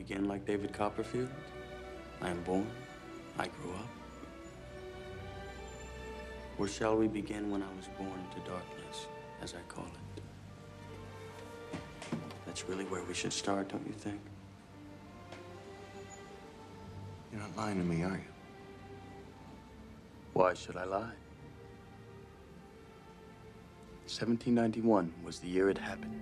begin like David Copperfield? I am born, I grew up. Or shall we begin when I was born to darkness, as I call it? That's really where we should start, don't you think? You're not lying to me, are you? Why should I lie? 1791 was the year it happened.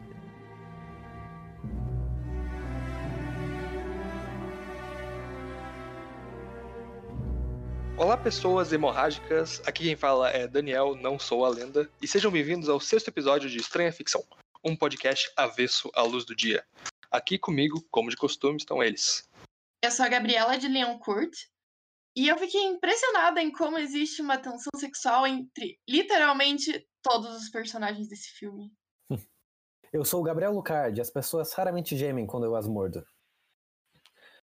Olá, pessoas hemorrágicas. Aqui quem fala é Daniel, não sou a lenda. E sejam bem-vindos ao sexto episódio de Estranha Ficção, um podcast avesso à luz do dia. Aqui comigo, como de costume, estão eles. Eu sou a Gabriela de Leoncourt e eu fiquei impressionada em como existe uma tensão sexual entre literalmente todos os personagens desse filme. Eu sou o Gabriel Lucardi, as pessoas raramente gemem quando eu as mordo.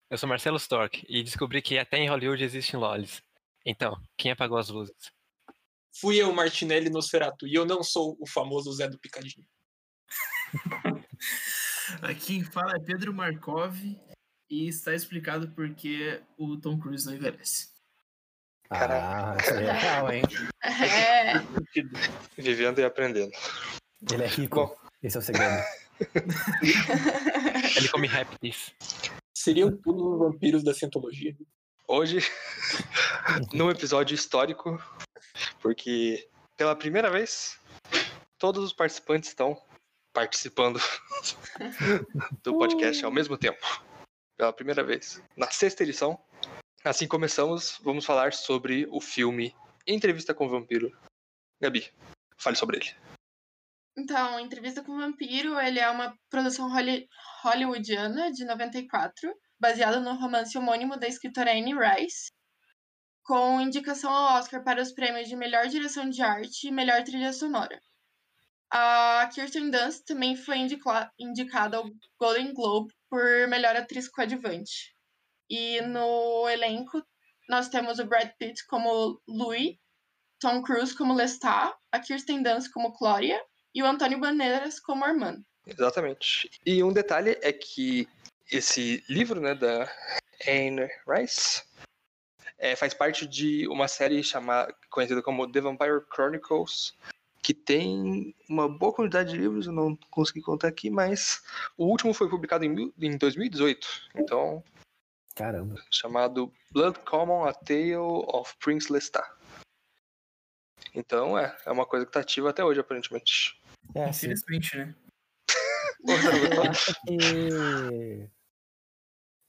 Eu sou Marcelo Stork e descobri que até em Hollywood existem lolis. Então, quem apagou as luzes? Fui eu, Martinelli Nosferatu, e eu não sou o famoso Zé do Picadinho. Aqui quem fala é Pedro Markov e está explicado porque o Tom Cruise não envelhece. Ah, isso é real, hein? É, Vivendo e aprendendo. Ele é rico. Bom. Esse é o segredo. Ele come répteis. Seria o pulo dos vampiros da cientologia. Hoje, num episódio histórico, porque pela primeira vez, todos os participantes estão participando do podcast ao mesmo tempo. Pela primeira vez. Na sexta edição. Assim começamos, vamos falar sobre o filme Entrevista com o Vampiro. Gabi, fale sobre ele. então, Entrevista com o Vampiro, ele é uma produção holly- hollywoodiana de 94, baseada no romance homônimo da escritora Anne Rice, com indicação ao Oscar para os prêmios de melhor direção de arte e melhor trilha sonora. A Kirsten Dunst também foi indicada ao Golden Globe por melhor atriz coadjuvante. E no elenco nós temos o Brad Pitt como Louis, Tom Cruise como Lestat, a Kirsten Dunst como Gloria e o Antônio Bandeiras como Armando. Exatamente. E um detalhe é que esse livro, né, da Anne Rice, é, faz parte de uma série chamada, conhecida como The Vampire Chronicles, que tem uma boa quantidade de livros, eu não consegui contar aqui, mas o último foi publicado em, em 2018, então Caramba. chamado Blood Common: A Tale of Prince Lestat. Então é, é uma coisa que tá ativa até hoje, aparentemente. É. Infelizmente, né? Eu acho que...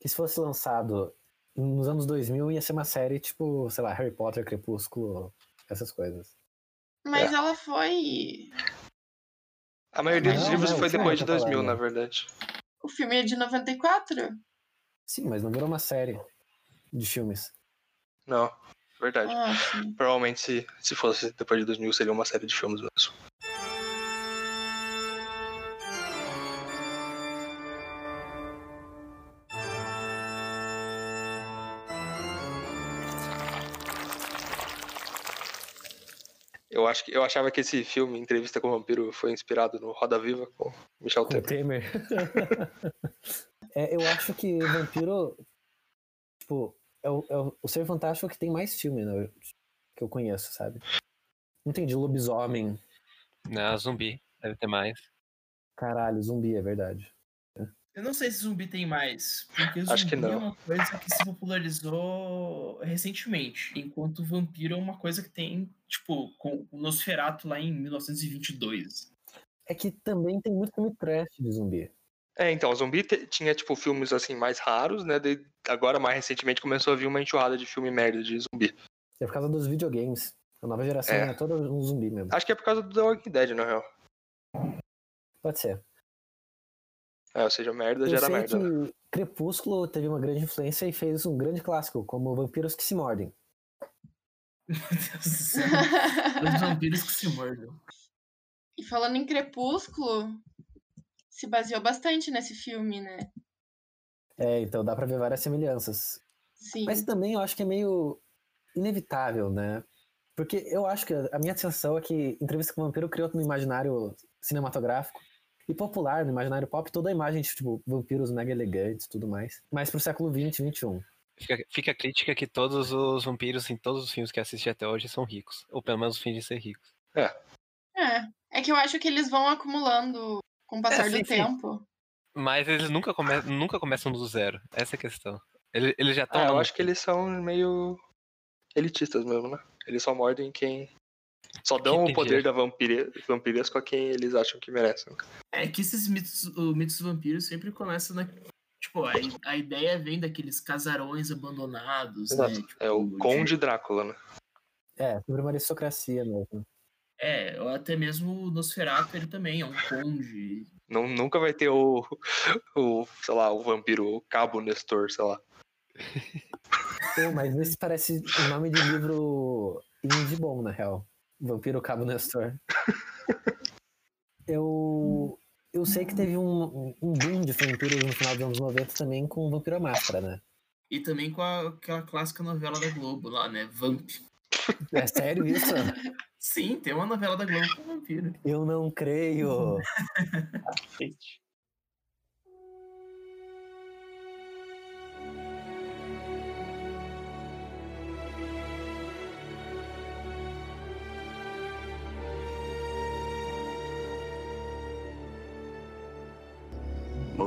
que se fosse lançado nos anos 2000 ia ser uma série tipo, sei lá, Harry Potter, Crepúsculo, essas coisas. Mas ela foi. A maioria Não, dos livros não, foi filme depois de eu tô 2000, falando. na verdade. O filme é de 94? Sim, mas não virou uma série de filmes. Não, verdade. Ah. Provavelmente se, se fosse depois de 2000 seria uma série de filmes mesmo. Eu, acho que, eu achava que esse filme, Entrevista com o Vampiro, foi inspirado no Roda Viva com Michel Com o Temer. Temer. é, eu acho que Vampiro, tipo, é o, é o ser fantástico que tem mais filme, né, que eu conheço, sabe? Não tem de lobisomem, Não, zumbi. Deve ter mais. caralho, zumbi, é verdade. Eu não sei se zumbi tem mais, porque zumbi Acho que não. é uma coisa que se popularizou recentemente, enquanto vampiro é uma coisa que tem, tipo, com o Nosferatu lá em 1922. É que também tem muito filme trash de zumbi. É, então, zumbi tinha, tipo, filmes, assim, mais raros, né? daí agora, mais recentemente, começou a vir uma enxurrada de filme merda de zumbi. É por causa dos videogames. A nova geração É. é, toda um zumbi mesmo. Acho que é por causa do The Walking Dead, na real. Pode ser. É, ou seja, merda Eu gera sei merda. né? que Crepúsculo teve uma grande influência e fez um grande clássico, como Vampiros que se mordem. Meu Deus do céu. Os vampiros que se mordam. E falando em Crepúsculo, se baseou bastante nesse filme, né? É, então dá pra ver várias semelhanças. Sim. Mas também eu acho que é meio inevitável, né? Porque eu acho que a minha sensação é que Entrevista com o Vampiro criou no imaginário cinematográfico E popular, no imaginário pop, toda a imagem de tipo, vampiros mega elegantes e tudo mais. Mas pro século XX, XXI. Fica, fica a crítica que todos os vampiros em todos os filmes que assisti até hoje são ricos. Ou pelo menos fingem ser ricos. É. É que eu acho que eles vão acumulando com o passar sim, do sim. tempo. Mas eles nunca, come nunca começam do zero. Essa é a questão. Eles, eles já estão. Ah, eu acho que eles são meio elitistas mesmo, né? Eles só mordem quem. Só dão o poder da vampire... vampiresco a quem eles acham que merecem. É que esses mitos, o mitos dos vampiros sempre começam na. Tipo, a, a ideia vem daqueles casarões abandonados, né? Exato. Tipo, É o de- Conde Drácula, né? É, sobre uma aristocracia mesmo. É, ou até mesmo o Nosferatu, ele também é um conde. Não, nunca vai ter o, o, sei lá, o vampiro Cabo Nestor, sei lá. Pô, mas esse parece o nome de livro indie bom, na real. Vampiro Cabo Nestor. Eu, eu sei que teve um, um boom de vampiros no final dos anos 90 também com Vampiro à Máscara, né? E também com a- aquela clássica novela da Globo lá, né? Vamp. É sério isso? Sim, tem uma novela da Globo com vampiro. Eu não creio.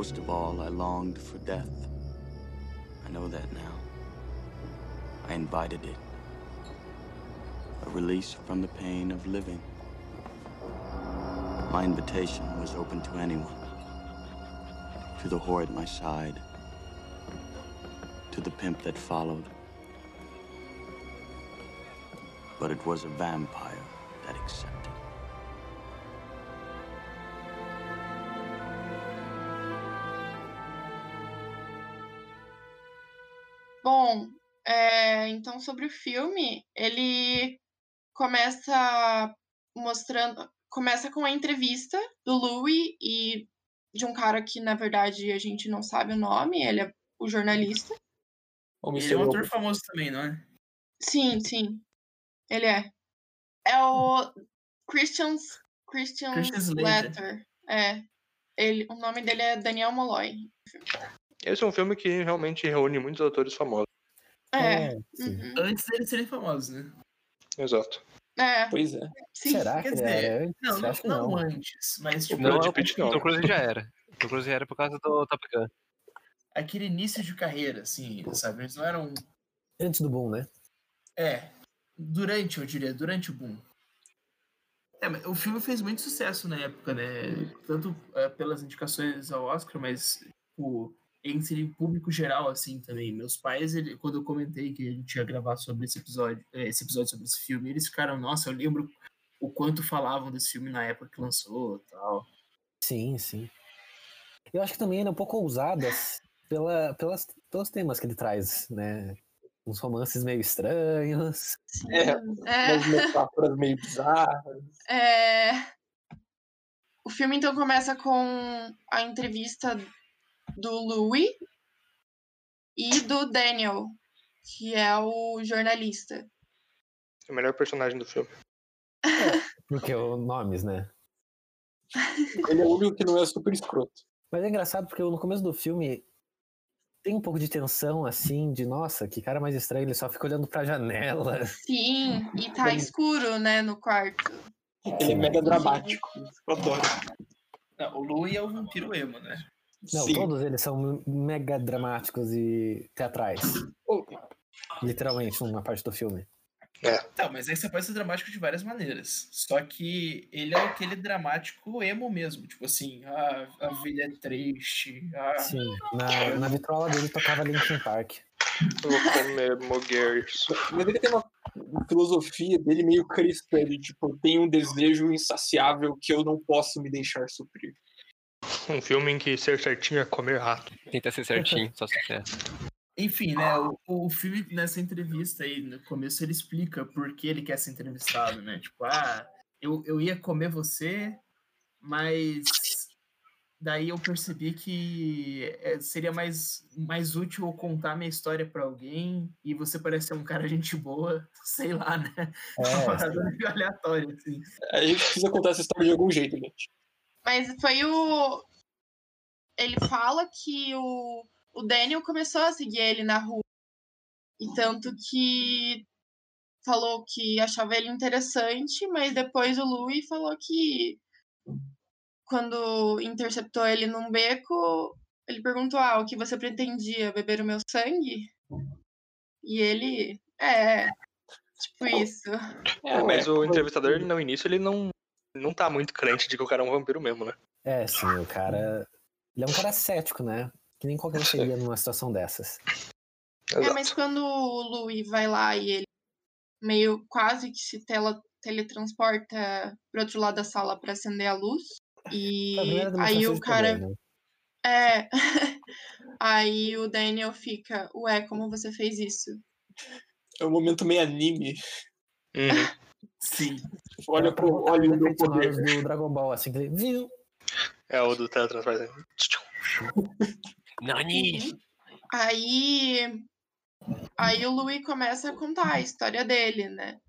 Most of all, I longed for death. I know that now. I invited it. A release from the pain of living. My invitation was open to anyone. To the whore at my side. To the pimp that followed. But it was a vampire that accepted. Bom, é, então sobre o filme, ele começa mostrando, começa com a entrevista do Louis e de um cara que na verdade a gente não sabe o nome, ele é o jornalista. O Ele é um ator famoso também, não é? Sim, sim. Ele é. É o Christian Christian. Slater. É. Ele, o nome dele é Daniel Molloy. Esse é um filme que realmente reúne muitos atores famosos. É. sim. uhum, Antes deles serem famosos, né? Exato. é. Pois é. Sim. Será que dizer, era antes? Não, não, Acho que não não. antes, mas tipo, Não, Não, de o Pitt não. Tom Cruise já era. O Tom Cruise já era por causa do Top Gun. aquele início de carreira, assim, sabe? Eles não eram. Antes do boom, né? É, durante, eu diria, durante o boom. É, mas o filme fez muito sucesso na época, né? Tanto é, pelas indicações ao Oscar, mas tipo, entre público geral, assim, também. Meus pais, ele, quando eu comentei que a gente ia gravar sobre esse episódio, eh, esse episódio sobre esse filme, eles ficaram, nossa, eu lembro o quanto falavam desse filme na época que lançou e tal. Sim, sim. Eu acho que também ele é um pouco ousado assim, pela, pelas, pelos temas que ele traz, né? Uns romances meio estranhos. É, É. umas metáforas meio bizarras. É, O filme então começa com a entrevista do Louis e do Daniel, que é o jornalista. É o melhor personagem do filme. Porque o nomes, né? Ele é o único que não é super escroto. Mas é engraçado porque no começo do filme tem um pouco de tensão, assim, de nossa, que cara mais estranho, ele só fica olhando pra janela. Sim, e tá escuro, né, no quarto. Ele é mega dramático. Eu adoro. Não, o Louis é o vampiro emo, né? Não, Sim. todos eles são mega dramáticos e teatrais. Oh, Literalmente, numa parte do filme. Tá, mas aí você pode ser dramático de várias maneiras. Só que ele é aquele dramático emo mesmo. Tipo assim, ah, a vida é triste. Ah, Sim. Na, na vitrola dele tocava Linkin Park. Vou comer mogueiros. Mas ele tem uma filosofia dele meio cristã, de tipo, tem um desejo insaciável que eu não posso me deixar suprir. Um filme em que ser certinho é comer rato. Tenta ser certinho, só sucesso. Enfim, né? O, o filme, nessa entrevista aí, no começo, ele explica por que ele quer ser entrevistado, né? Tipo, ah, eu, eu ia comer você, mas daí eu percebi que eh, seria mais, mais útil eu contar minha história pra alguém e você parece ser um cara gente boa, sei lá, né? Uma É, parada meio aleatória, assim. A gente precisa contar essa história de algum jeito, gente. Mas foi o. Ele fala que o, o Daniel começou a seguir ele na rua. E tanto que falou que achava ele interessante, mas depois o Louis falou que quando interceptou ele num beco, ele perguntou: Ah, o que você pretendia? Beber o meu sangue? E ele. É. Tipo isso. É, mas o entrevistador, no início, ele não, não tá muito crente de que o cara é um vampiro mesmo, né? É, sim, o cara. Ele é um cara cético, né? Que nem qualquer um seria numa situação dessas. É, mas quando o Louis vai lá e ele meio quase que se tela, teletransporta pro outro lado da sala pra acender a luz. E Foi a aí o cara. poder, né? É. aí o Daniel fica, ué, como você fez isso? É um momento meio anime. Uhum. Sim. Olha, pro, olha o meu poder. do Dragon Ball, assim, que ele viu. É o do teletransporte. Nani! Aí. Aí o Louis começa a contar a história dele, né?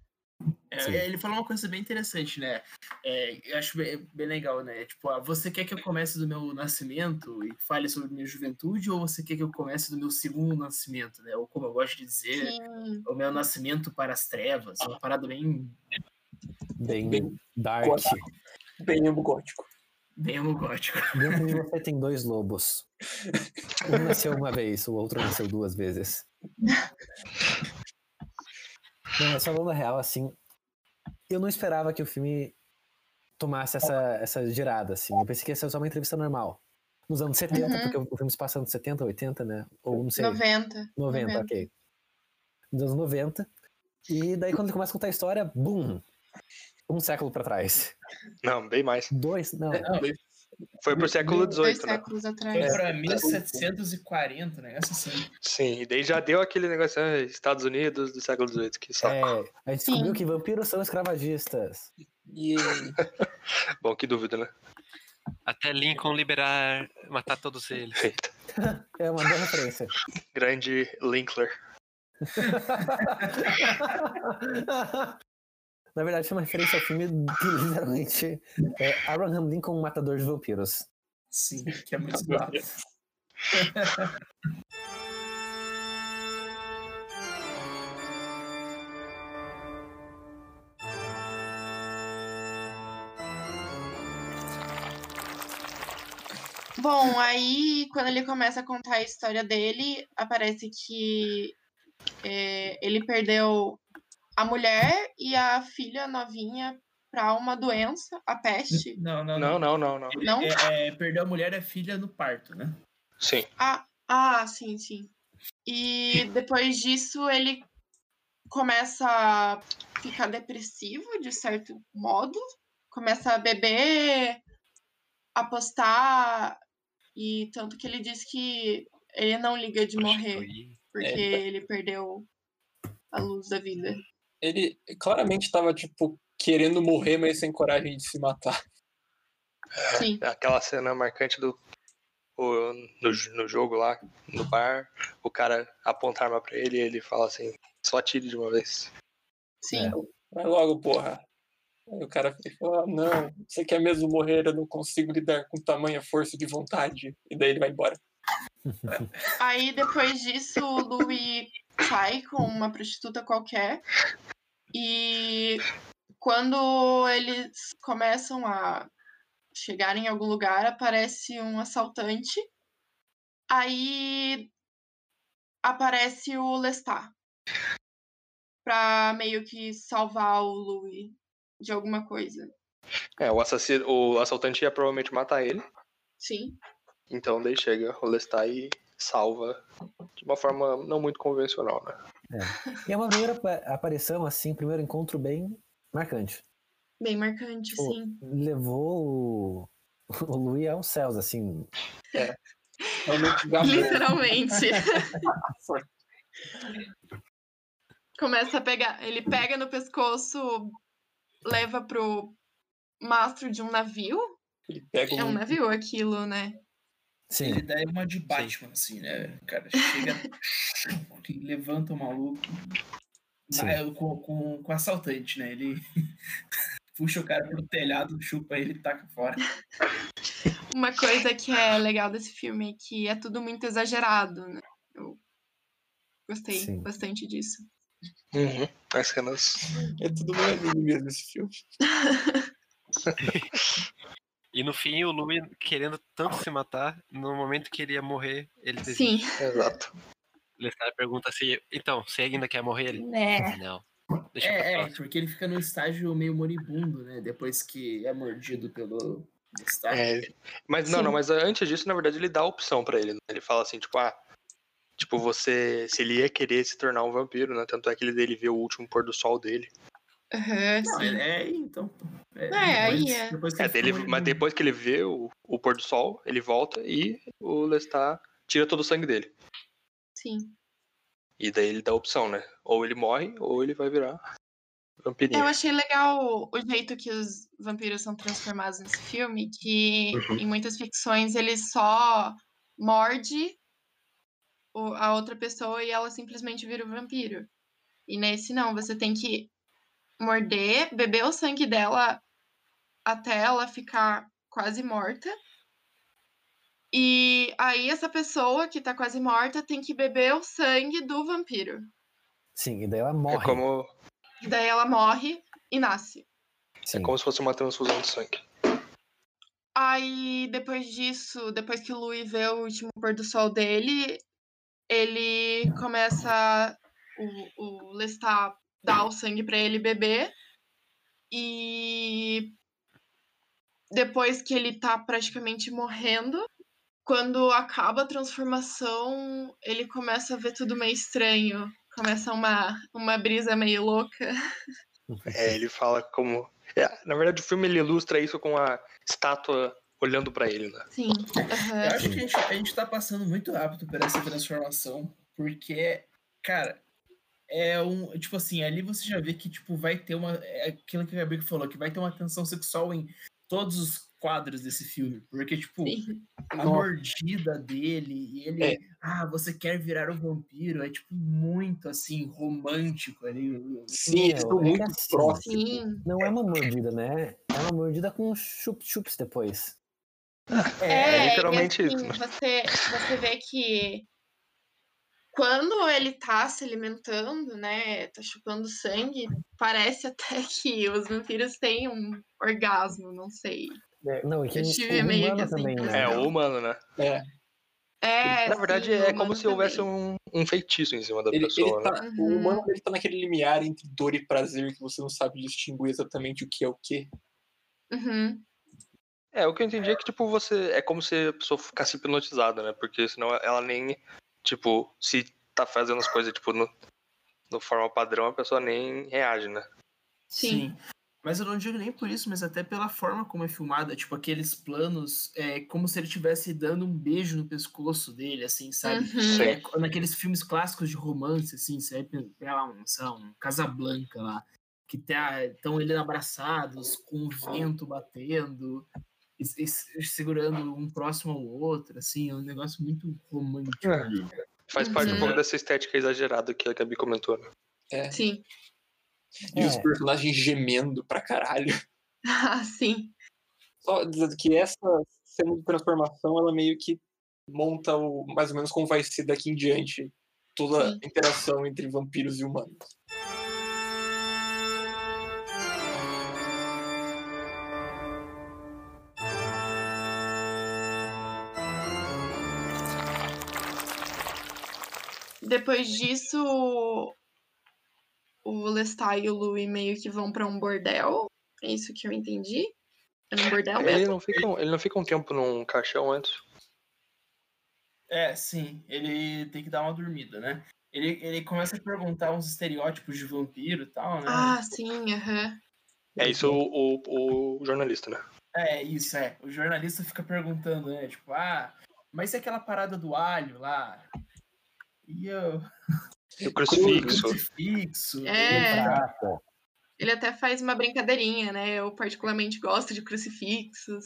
É, ele falou uma coisa bem interessante, né? É, eu acho bem, bem legal, né? Tipo, ah, você quer que eu comece do meu nascimento e fale sobre minha juventude, ou você quer que eu comece do meu segundo nascimento, né? Ou como eu gosto de dizer, Sim. o meu nascimento para as trevas. Uma parada bem, Bem, Bem dark. gótico. Bem emo gótico. Bem emo gótico. Dentro de você tem dois lobos. Um nasceu uma vez, o outro nasceu duas vezes. Não, mas falando a real, assim, eu não esperava que o filme tomasse essa, essa girada, assim. Eu pensei que ia ser só uma entrevista normal. Nos anos 70, Uhum. porque o o filme se passa nos 70, 80, né? Ou não sei, 90. 90, 90. ok. Nos anos 90. E daí quando ele começa a contar a história, bum! Um século pra trás. Não, bem mais. Dois? Não. Foi pro século XVIII, né? séculos Foi atrás. pra 1740, né? Essa sim. Sim, e daí já deu aquele negócio, ah, Estados Unidos do século XVIII, que saco. É, a gente descobriu Sim. que vampiros são escravagistas. E Bom, que dúvida, né? Até Lincoln liberar, matar todos eles. Eita. É uma boa referência. Grande Linkler. Na verdade, foi uma referência ao filme que literalmente é Abraham Lincoln, um matador de vampiros. Sim, que é muito estudado. Bom, aí quando ele começa a contar a história dele, aparece que é, ele perdeu a mulher e a filha novinha para uma doença, a peste. Não, não, Não, não. não, não, não. É, é, perdeu a mulher e a filha no parto, né? Sim. Ah, ah, sim, sim. E depois disso ele começa a ficar depressivo, de certo modo. Começa a beber, apostar, e tanto que ele diz que ele não liga de morrer, porque É. ele perdeu a luz da vida. Ele claramente tava, tipo, querendo morrer, mas sem coragem de se matar. Sim. Aquela cena marcante do. o- no, no jogo lá, no bar, o cara aponta a arma pra ele e ele fala assim: só atire de uma vez. Sim. Vai logo, porra. Aí o cara fala, ah, não, você quer mesmo morrer? Eu não consigo lidar com tamanha força de vontade. E daí ele vai embora. Aí depois disso, o Louis sai com uma prostituta qualquer. E quando eles começam a chegar em algum lugar, aparece um assaltante. Aí aparece o Lestat. Pra meio que salvar o Louis de alguma coisa. É, o assassino, o assaltante ia provavelmente matar ele. Sim. Então daí chega o Lestat e salva de uma forma não muito convencional, né? E é uma primeira apa- aparição, assim, primeiro encontro bem marcante. Bem marcante, Pô, sim. Levou o, o Louis aos céus, assim. Realmente já Literalmente. Começa a pegar. Ele pega no pescoço, leva pro mastro de um navio. ele pega É um um, navio aquilo, né? Sim. Ele dá uma de Batman, assim, né? O cara chega, levanta o maluco. Sim. Com, com, com assaltante, né? Ele puxa o cara pro telhado, chupa ele e taca fora. Uma coisa que é legal desse filme é que é tudo muito exagerado, né? Eu gostei Sim. bastante disso. Uhum. As cenas. É tudo mesmo esse filme. E no fim, o Louis querendo tanto se matar, no momento que ele ia morrer, ele desiste. Sim, Exato. Lestat pergunta assim, então, você ainda quer morrer? Ele, né? não. Deixa É, é, porque ele fica num estágio meio moribundo, né? Depois que é mordido pelo. É, ele- mas não, Sim. não, mas antes disso, na verdade, ele dá a opção pra ele. né? Ele fala assim, tipo, ah, tipo, você. Se ele ia querer se tornar um vampiro, né? Tanto é que ele dele vê o último pôr do sol dele. Aham, Não, sim. é, é aí, então. É, É, aí é. depois que É, dele, fica mas depois que ele vê o, o pôr do sol, ele volta e o Lestat tira todo o sangue dele. Sim. E daí ele dá a opção, né? Ou ele morre, ou ele vai virar vampirinho. Eu achei legal o jeito que os vampiros são transformados nesse filme, que Uhum. em muitas ficções ele só morde a outra pessoa e ela simplesmente vira o vampiro. E nesse não, você tem que morder, beber o sangue dela até ela ficar quase morta. E aí essa pessoa que tá quase morta tem que beber o sangue do vampiro. Sim, e daí ela É morre. como, E daí ela morre e nasce. Sim. é como se fosse uma transfusão de sangue. Aí, depois disso, depois que o Louis vê o último pôr do sol dele, ele começa. O, o Lestat dá o sangue pra ele beber. E depois que ele tá praticamente morrendo, quando acaba a transformação, ele começa a ver tudo meio estranho. Começa uma, uma brisa meio louca. É, ele fala como. É, na verdade, o filme ele ilustra isso com a estátua olhando pra ele, né? Sim. aham. Eu acho que a gente, a gente tá passando muito rápido por essa transformação, porque, cara, é um. Tipo assim, ali você já vê que, tipo, vai ter uma. É aquilo que a Gabriel falou, que vai ter uma tensão sexual em todos os quadros desse filme. Porque, tipo, Sim. a mordida dele e ele. É. Ah, você quer virar o vampiro? É, tipo, muito assim, romântico ali. Sim, eles estão é muito assim, próximos. Sim. Não é uma mordida, né? É uma mordida com chup-chups depois. É, É, literalmente e isso, assim, né? Você, você vê que quando ele tá se alimentando, né, tá chupando sangue, parece até que os vampiros têm um orgasmo, não sei. É, não, e que Eu o tive meio que humano essa também, né? É, o humano, né? É, É, Na verdade, sim, é como se houvesse um, um feitiço em cima da ele, pessoa, ele né? tá, Uhum. O humano ele tá naquele limiar entre dor e prazer que você não sabe distinguir exatamente o que é o que. Uhum. É, o que eu entendi é que, tipo, você. É como se a pessoa ficasse hipnotizada, né? Porque senão ela nem. Tipo, se tá fazendo as coisas, tipo, no, no forma padrão, a pessoa nem reage, né? Sim. Mas eu não digo nem por isso, mas até pela forma como é filmada, tipo, aqueles planos, é como se ele estivesse dando um beijo no pescoço dele, assim, sabe? Uhum. Sim. É, naqueles filmes clássicos de romance, assim, você vai lá um, sei lá, um Casablanca lá, que tá, estão eles abraçados, com o vento batendo, e, e se- segurando um próximo ao outro, assim, é um negócio muito romântico. É. Faz parte um Uhum. pouco dessa estética exagerada que a Gabi comentou, né? É. Sim. E os É. personagens gemendo pra caralho. Ah, sim. Só dizendo que essa cena de transformação, ela meio que monta o, mais ou menos como vai ser daqui em diante toda a Sim. interação entre vampiros e humanos. Depois disso, o Lestat e o Louis meio que vão pra um bordel. É isso que eu entendi? É um bordel Ele mesmo? não, fica, um- ele não fica um tempo num caixão antes. É, sim, ele tem que dar uma dormida, né? Ele, ele começa a perguntar uns estereótipos de vampiro e tal, né? Ah, sim, aham. É isso o, o, o jornalista, né? É, isso, é. O jornalista fica perguntando, né? Tipo, ah, mas e aquela parada do alho lá? E eu. E o crucifixo. Crucifixo. É. Ele até faz uma brincadeirinha, né? Eu particularmente gosto de crucifixos.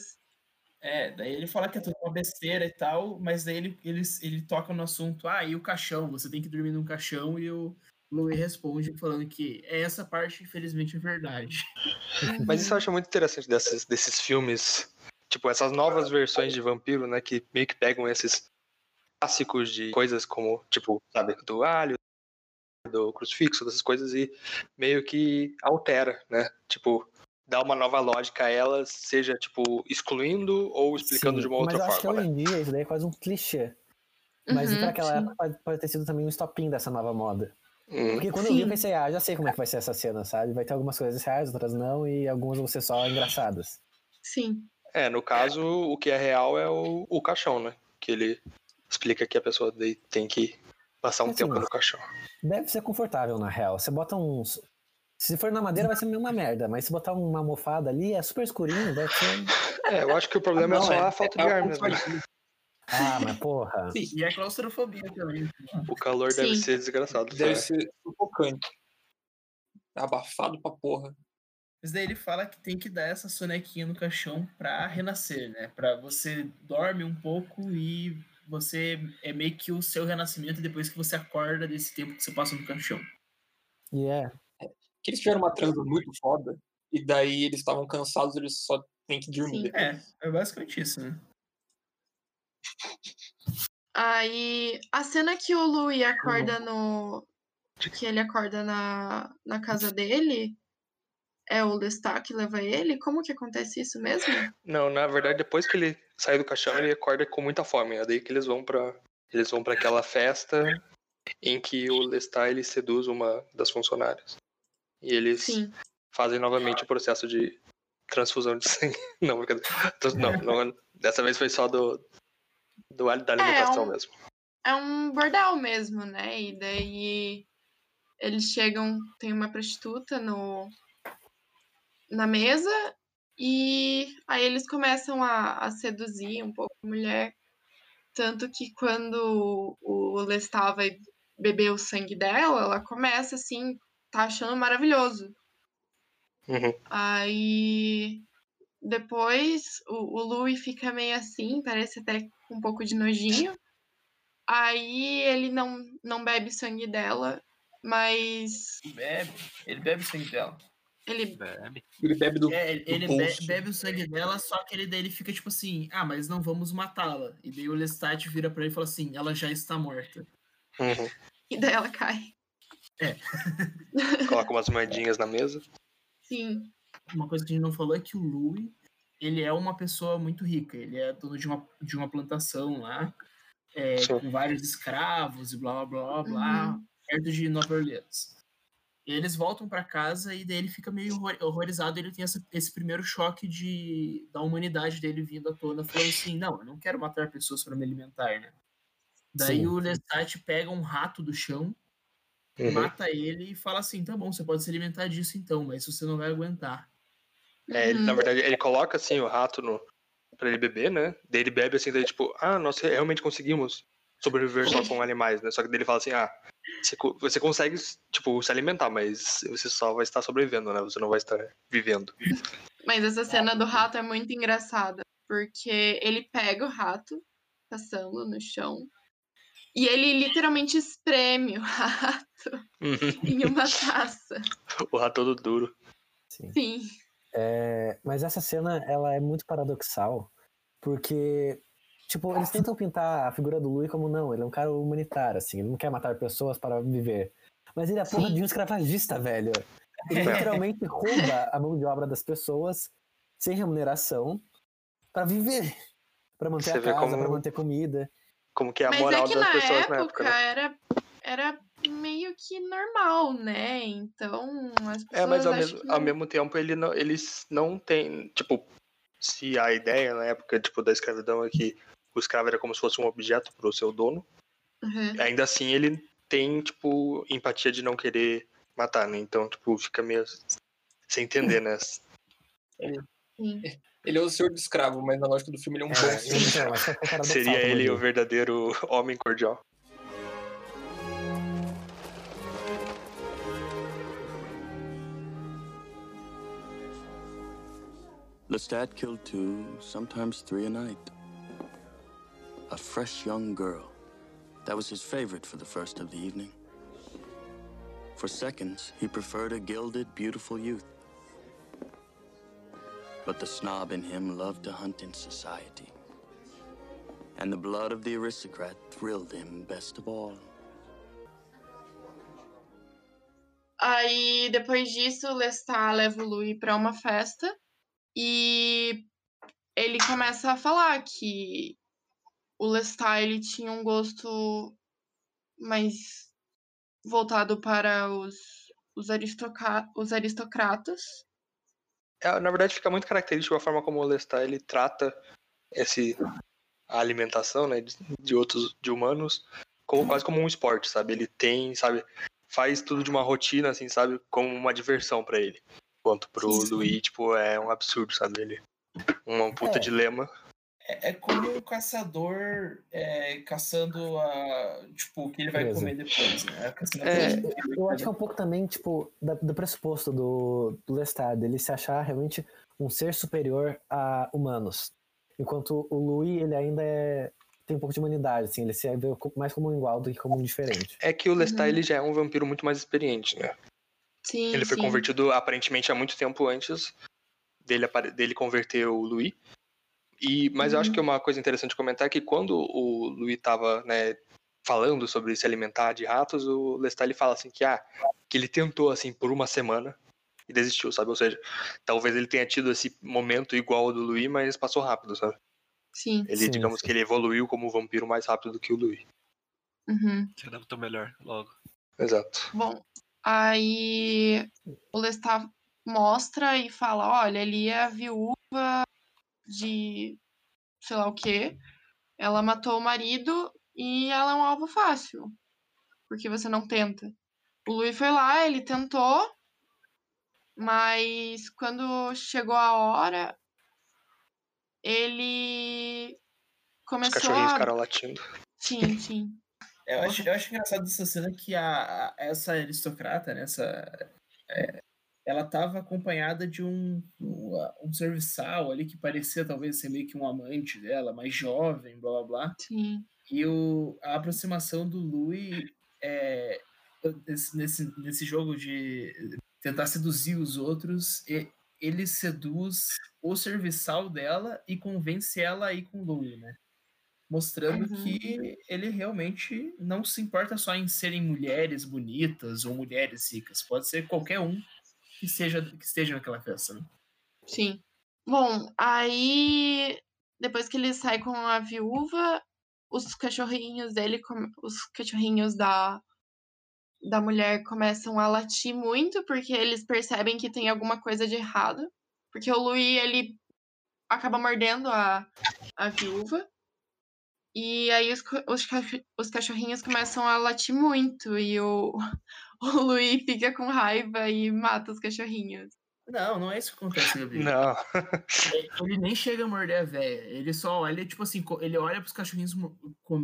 É, daí ele fala que é tudo uma besteira e tal, mas daí ele, ele, ele toca no assunto, ah, e o caixão? Você tem que dormir num caixão e o, Louis responde falando que essa parte, infelizmente, é verdade. Mas isso eu acho muito interessante desses, desses filmes. Tipo, essas novas versões de vampiro, né? Que meio que pegam esses clássicos de coisas como, tipo, sabe, do alho, do crucifixo, dessas coisas, e meio que altera, né? Tipo, dá uma nova lógica a elas, seja, tipo, excluindo ou explicando Sim, de uma outra mas eu acho forma, que né? hoje em dia isso daí é quase um clichê. Mas Uhum, pra aquela sim. época pode, pode ter sido também um estopim dessa nova moda. Hum, Porque quando eu vi, eu Sim. pensei, ah, já sei como é que vai ser essa cena, sabe? Vai ter algumas coisas reais, outras não, e algumas vão ser só engraçadas. Sim. É, no caso, o que é real é o, o caixão, né? Que ele explica que a pessoa daí tem que passar um Assim, tempo no caixão. Deve ser confortável, na real. Você bota uns. Se for na madeira, vai ser meio uma merda, mas se botar uma almofada ali, é super escurinho, deve ser. É, eu acho que o problema é Não, só é- a falta de É ar mesmo. né? Ah, mas porra. Sim, e a claustrofobia também. O calor deve Sim. ser desgraçado. Deve né? ser sufocante. Abafado pra porra. Mas daí ele fala que tem que dar essa sonequinha no caixão pra renascer, né? Pra você dorme um pouco e você é meio que o seu renascimento depois que você acorda desse tempo que você passa no caixão. E é. Que eles tiveram uma transa muito foda, e daí eles estavam cansados, eles só têm que dormir Sim. É, é basicamente isso, né? Aí a cena que o Louis acorda no. Que ele acorda na, na casa dele. É o Lestat que leva ele? Como que acontece isso mesmo? Não, na verdade, depois que ele sai do caixão, ele acorda com muita fome. É daí que eles vão pra. Eles vão para aquela festa em que o Lestat ele seduz uma das funcionárias. E eles Sim. fazem novamente o processo de transfusão de sangue. Não, brincadeira. Não, não, dessa vez foi só do, do da alimentação um- mesmo. É um bordel mesmo, né? E daí eles chegam, tem uma prostituta no na mesa e aí eles começam a, a seduzir um pouco a mulher. Tanto que quando o Lestat vai beber o sangue dela, ela começa assim, tá achando maravilhoso. Uhum. Aí depois o, o Louis fica meio assim, parece até com um pouco de nojinho. Aí ele não, não bebe sangue dela, mas Bebe, ele bebe o sangue dela. Ele. Bebe. Ele bebe do. É, ele, do ele be- pulso. bebe o sangue dela, só que ele daí ele fica tipo assim, ah, mas não vamos matá-la. E daí o Lestat vira pra ele e fala assim, ela já está morta. Uhum. E daí ela cai. Coloca umas moedinhas na mesa. Sim. Uma coisa que a gente não falou é que o Louis, ele é uma pessoa muito rica. Ele é dono de uma, de uma plantação lá, é, com vários escravos e blá, blá, blá, blá, perto de Nova Orleans. E eles voltam pra casa e daí ele fica meio horror- horrorizado. Ele tem essa- esse primeiro choque de, da humanidade dele vindo à tona, falando assim: não, eu não quero matar pessoas para me alimentar, né? Daí Sim. o Lestat pega um rato do chão, Uhum. mata ele e fala assim: tá bom, você pode se alimentar disso então, mas você não vai aguentar. É, ele, Uhum. na verdade, ele coloca assim o rato no para ele beber, né? Daí ele bebe assim, daí tipo, ah, nós realmente conseguimos sobreviver só com animais, né? Só que ele fala assim, ah, você, você consegue tipo se alimentar, mas você só vai estar sobrevivendo, né? Você não vai estar vivendo. Mas essa cena do rato é muito engraçada, porque ele pega o rato, passando no chão, e ele literalmente espreme o rato Uhum. em uma taça. o rato todo duro. Sim. Sim. É, mas essa cena, ela é muito paradoxal, porque, tipo, eles tentam pintar a figura do Louis como, não, ele é um cara humanitário, assim, ele não quer matar pessoas para viver. Mas ele é a porra Sim. de um escravagista, velho. Ele literalmente rouba a mão de obra das pessoas sem remuneração para viver. para manter Você a casa, como- para manter comida. Como que é a Mas moral é que das na pessoas época, na época, né? era, era meio que normal, né? Então as pessoas É, mas ao mesmo, que ao mesmo tempo ele não, eles não têm, tipo, se a ideia na época tipo da escravidão é que o escravo era como se fosse um objeto para o seu dono, Uhum. ainda assim ele tem, tipo, empatia de não querer matar, né? Então, tipo, fica meio sem entender, né? Sim. Ele é o senhor do escravo, mas na lógica do filme ele é um bom É, mas foi paradoxal, Seria ele o digo. verdadeiro homem cordial. Lestat killed two, sometimes three a night. A fresh young girl. That was his favorite for the first of the evening. For seconds, he preferred a gilded, beautiful youth. But the snob in him loved to hunt in society. And the blood of the aristocrat thrilled him best of all. Aí, depois disso, Lestat Louis pra uma festa e ele começa a falar que o Lestat ele tinha um gosto mais voltado para os, os, aristoca- os aristocratas. É, na verdade, fica muito característico a forma como o Lestat ele trata esse a alimentação, né, de, de outros de humanos, como quase como um esporte, sabe? Ele tem, sabe, faz tudo de uma rotina, assim, sabe, como uma diversão pra ele. Enquanto pro Sim. Louis, tipo, é um absurdo, sabe? Ele um puta É. dilema. É, é como um caçador é, caçando a. Tipo, o que ele vai Beleza. comer depois, né? É, Eu acho que é um pouco também, tipo, da- do pressuposto do, do Lestat, ele se achar realmente um ser superior a humanos. Enquanto o Louis, ele ainda é- tem um pouco de humanidade, assim, ele se vê mais como um igual do que como um diferente. É que o Lestat Uhum. ele já é um vampiro muito mais experiente, né? Sim, Ele foi sim. convertido aparentemente há muito tempo antes dele, dele converter o Louis. E, mas eu acho Uhum. que uma coisa interessante de comentar é que quando o Louis estava né, falando sobre se alimentar de ratos, o Lestat ele fala assim que, ah, que ele tentou assim por uma semana e desistiu, sabe? Ou seja, talvez ele tenha tido esse momento igual ao do Louis, mas passou rápido, sabe? Sim. Ele, Sim, digamos sim. que ele evoluiu como vampiro mais rápido do que o Louis. Uhum. Se adaptou melhor logo. Exato. Bom, aí o Lestat mostra e fala, olha, ali é a viúva de sei lá o quê. Ela matou o marido e ela é um alvo fácil. Porque você não tenta. O Louis foi lá, ele tentou, mas quando chegou a hora, ele Os começou cachorrinhos a. ficaram latindo. Sim, sim. Eu acho, eu acho engraçado essa cena que a, a- essa aristocrata, né, essa, é, ela estava acompanhada de um, um, um serviçal ali que parecia talvez ser meio que um amante dela, mais jovem, blá blá blá. Sim. E o, a aproximação do Louis é, nesse, nesse, nesse jogo de tentar seduzir os outros, e- ele seduz o serviçal dela e convence ela a ir com o Louis, né? Mostrando Uhum. que ele realmente não se importa só em serem mulheres bonitas ou mulheres ricas. Pode ser qualquer um que, seja, que esteja naquela festa, né? Sim. Bom, aí depois que ele sai com a viúva, os cachorrinhos dele, os cachorrinhos da da mulher começam a latir muito porque eles percebem que tem alguma coisa de errado, porque o Louis ele acaba mordendo a, a viúva. E aí os, os, os cachorrinhos começam a latir muito e o, o Louis fica com raiva e mata os cachorrinhos. Não, não é isso que acontece, Gabriel. Não. Ele nem chega a morder a véia. Ele só olha, tipo assim, ele olha pros cachorrinhos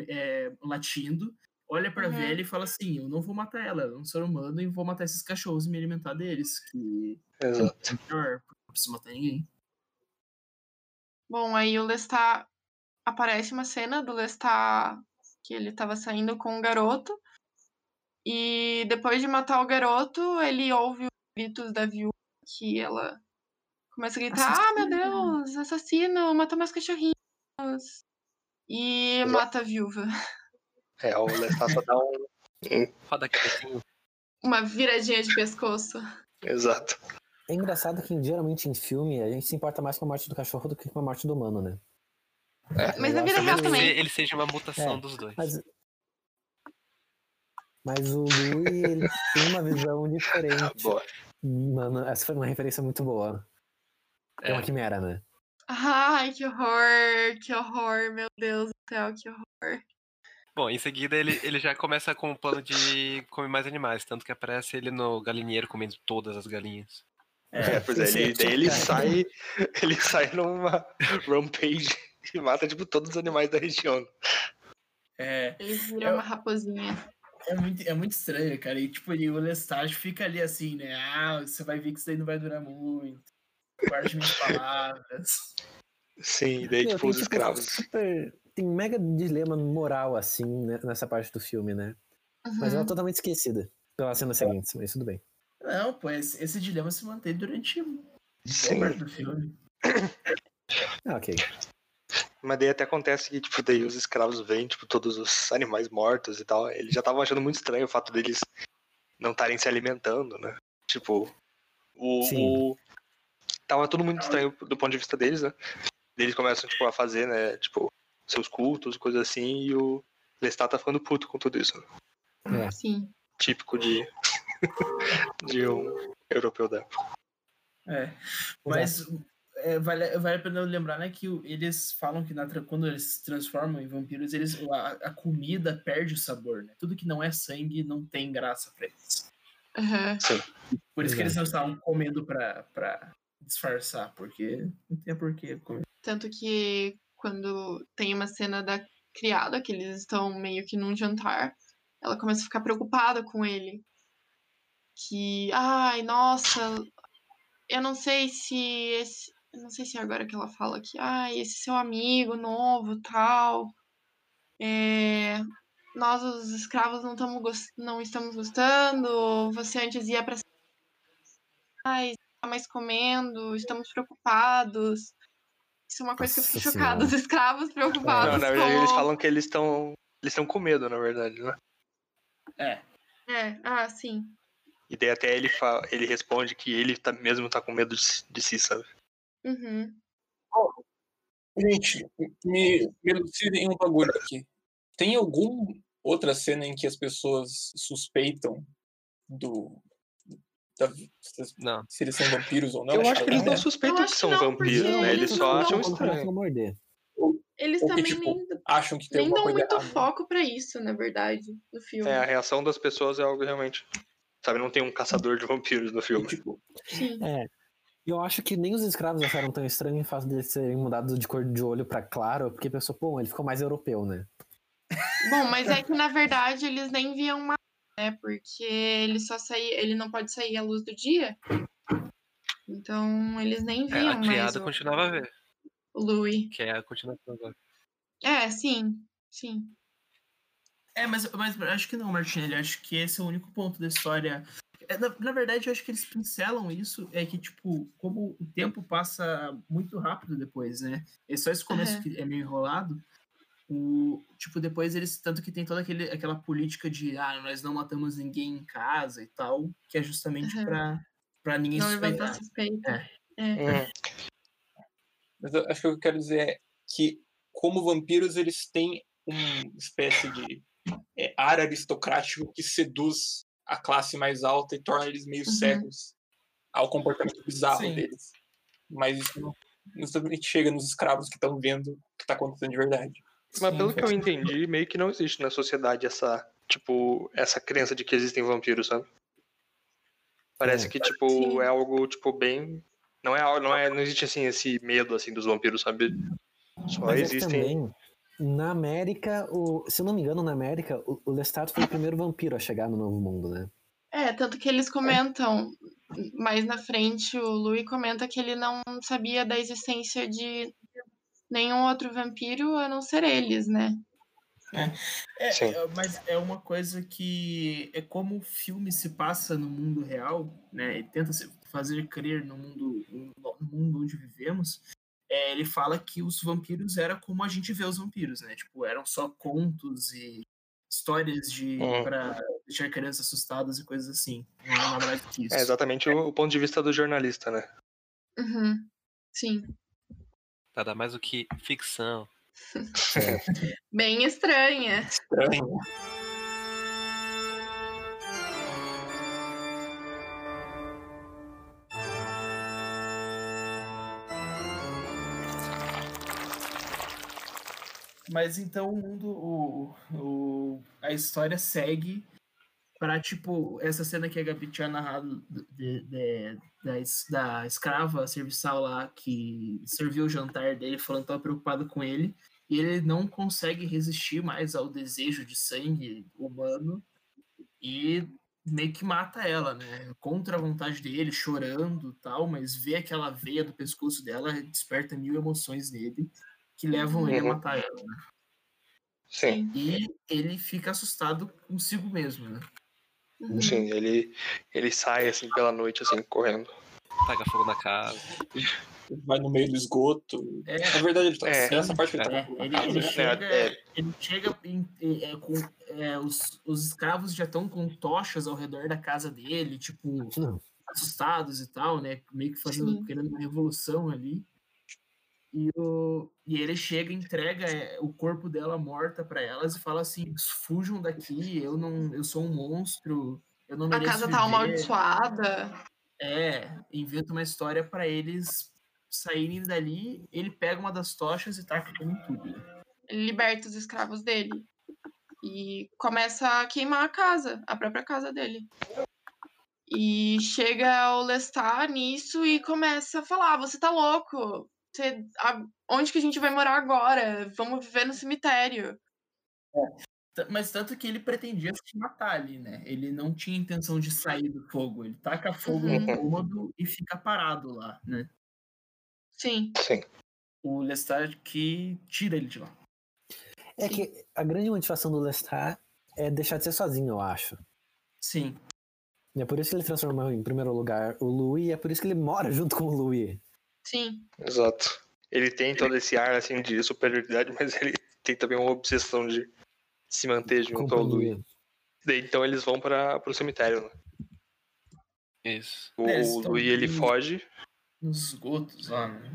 é, latindo, olha pra Uhum. velha e fala assim: Eu não vou matar ela, é um ser humano e vou matar esses cachorros e me alimentar deles. Que Exato. é melhor, porque não preciso matar ninguém. Bom, aí o Lestat aparece uma cena do Lestat que ele tava saindo com um garoto. E depois de matar o garoto, ele ouve os gritos da viúva que ela começa a gritar: Ah, meu Assassino! Deus, assassino, matou meus cachorrinhos. E Exato. mata a viúva. É, o Lestat só dá um. Roda. Uma viradinha de pescoço. Exato. É engraçado que geralmente em filme a gente se importa mais com a morte do cachorro do que com a morte do humano, né? Mas Eu na vida real também. ele seja uma mutação É, dos dois. Mas, mas o Louis, ele tem uma visão diferente. Boa. Mano, essa foi uma referência muito boa. É, uma É. quimera, né? Ai, que horror, que horror, meu Deus do céu, que horror. Bom, em seguida ele, ele já começa com o plano de comer mais animais, tanto que aparece ele no galinheiro comendo todas as galinhas. É, pois é, ele, daí ele sai. Ele sai numa rampage e mata, tipo, todos os animais da região. É, Ele vira Eu- uma raposinha. É, muito, é muito estranho, cara. E tipo, e o Lestage fica ali assim, né? Ah, você vai ver que isso daí não vai durar muito. Guarde minhas palavras. Sim, daí, Meu, tipo, tem, os tipo, escravos. super- tem mega dilema moral, assim, né, nessa parte do filme, né? Mas Uhum. ela é totalmente esquecida. pelas cenas seguintes, mas tudo bem. Não, pô, esse, esse dilema se mantém durante Sim. boa parte do filme. Ah, ok. Mas daí até acontece que, tipo, daí os escravos veem, tipo, todos os animais mortos e tal. Eles já estavam achando muito estranho o fato deles não estarem se alimentando, né? Tipo, o, o- Tava tudo muito estranho do ponto de vista deles, né? Eles começam, tipo, a fazer, né, tipo, seus cultos, coisas assim, e o Lestat tá ficando puto com tudo isso. né? É. Sim. Típico de... de um europeu da época. É. Mas é, vale, vale a pena lembrar, né, que eles falam que na quando eles se transformam em vampiros, eles, a, a comida perde o sabor, né? Tudo que não é sangue não tem graça pra eles. Aham. Por isso que eles não estavam comendo pra, pra disfarçar, porque não tem porquê comer. Tanto que quando tem uma cena da criada, que eles estão meio que num jantar, ela começa a ficar preocupada com ele. Que, ai, nossa, eu não sei se esse. Eu não sei se é agora que ela fala que, ai, esse seu amigo novo, tal. É, nós, os escravos, não, tamo, não estamos gostando. Você antes ia pra. Ai, tá mais comendo, estamos preocupados. Isso é uma coisa que eu fico Nossa chocada. Os escravos preocupados Não, na verdade, com... eles falam que eles estão... Eles estão com medo, na verdade, né? É. É, ah, sim. E daí até ele, fa... ele responde que ele tá... mesmo tá com medo de, de si, sabe? Uhum. Gente, me, me elucidem um bagulho aqui. Tem alguma outra cena em que as pessoas suspeitam do. Da, Não. se eles são vampiros ou não? eu acho que eles não Eu suspeitam acho que são não, vampiros, porque né? Eles eles só acham estranho. Eles Ou que, também tipo, nem, Acham que tem nem dão coisa muito errada. foco pra isso, na verdade, no filme. É, a reação das pessoas é algo realmente. Sabe, não tem um caçador de vampiros no filme. tipo, Sim. É. Eu acho que nem os escravos acharam tão estranho o fato deles serem mudados de cor de olho pra claro, porque pensou, pô, ele ficou mais europeu, né? Bom, mas é que na verdade eles nem viam mais, né? Porque ele só saía, ele não pode sair à luz do dia. Então eles nem É, viam a mais criada o, continuava a ver, o Louis. que é a continuação agora. É, sim, sim. É, mas, mas acho que não, Martinelli. Acho que esse é o único ponto da história. É, Na, na verdade, eu acho que eles pincelam isso. É que, tipo, como o tempo passa muito rápido depois, né? É só esse começo Aham. que é meio enrolado. O, tipo, depois eles. Tanto que tem toda aquele, aquela política de, ah, nós não matamos ninguém em casa e tal, que é justamente Aham. pra, pra ninguém Não suspeitar. suspeita. É. É. Hum, Mas eu acho que o que eu quero dizer é que, como vampiros, eles têm uma espécie de é, ar aristocrático que seduz a classe mais alta e torna eles meio Uhum. cegos ao comportamento bizarro Sim. deles. Mas isso não necessariamente chega nos escravos que estão vendo o que está acontecendo de verdade. Mas Sim, pelo que eu entendi, meio que não existe na sociedade essa, tipo, essa crença de que existem vampiros, sabe? Parece que, tipo, Sim. é algo, tipo, bem. Não é, algo- não é, não existe assim esse medo assim dos vampiros, sabe? Só Mas existem. também, na América, o, se eu não me engano, na América, o, o Lestat foi o primeiro vampiro a chegar no Novo Mundo, né? É, tanto que eles comentam mais na frente, o Louis comenta que ele não sabia da existência de nenhum outro vampiro a não ser eles, né? É, Sim. é, mas é uma coisa que é como o filme se passa no mundo real, né? E tenta se fazer crer no mundo, no mundo onde vivemos. É, ele fala que os vampiros era como a gente vê os vampiros, né? Tipo, eram só contos e histórias de Uhum. para deixar crianças assustadas e coisas assim. Não é nada mais que isso. É exatamente o, o ponto de vista do jornalista, né? Uhum. Sim. Nada mais do que ficção. Bem estranha. Estranho. Mas então o mundo, o, o, a história segue para tipo essa cena que a Gabi tinha narrado de- de- da, da escrava serviçal lá que serviu o jantar dele, falando que estava preocupado com ele e ele não consegue resistir mais ao desejo de sangue humano e meio que mata ela, né? Contra a vontade dele, chorando tal, mas vê aquela veia do pescoço dela desperta mil emoções nele que levam ele a Uhum. matar ela. Sim. E ele fica assustado consigo mesmo, né? Uhum. Sim, ele, ele sai assim pela noite, assim, correndo. Taca fogo na casa. Vai no meio do esgoto. É. Na verdade, ele tá. É. Essa parte que ele tá. É, ele, ele É, chega, é. ele chega em- é, com, é, os, os escravos já estão com tochas ao redor da casa dele, tipo, Não. assustados e tal, né? Meio que fazendo, Sim. querendo uma revolução ali. E, o, e ele chega, entrega é, o corpo dela morta para elas e fala assim: fujam daqui, eu não, eu sou um monstro, eu não A casa tá viver." amaldiçoada. É, inventa uma história para eles saírem dali. Ele pega uma das tochas e taca como em tudo. Ele liberta os escravos dele. E começa a queimar a casa, a própria casa dele. E chega o Lestat nisso e começa a falar: você tá louco? Você, a- onde que a gente vai morar agora? Vamos viver no cemitério. T- Mas tanto que ele pretendia se matar ali, né? Ele não tinha intenção de sair do fogo. Ele taca fogo Uhum. no cômodo e fica parado lá, né? Sim. Sim. O Lestat que tira ele de lá. É que a grande motivação do Lestat é deixar de ser sozinho, eu acho. Sim. E é por isso que ele transformou em primeiro lugar o Louis, e é por isso que ele mora junto com o Louis. Sim. Exato. Ele tem todo esse ar assim de superioridade, mas ele tem também uma obsessão de se manter junto ao Louis. Daí, então eles vão para pro cemitério. Né? Isso. O, É, o Louis ele foge. Nos esgotos lá, né?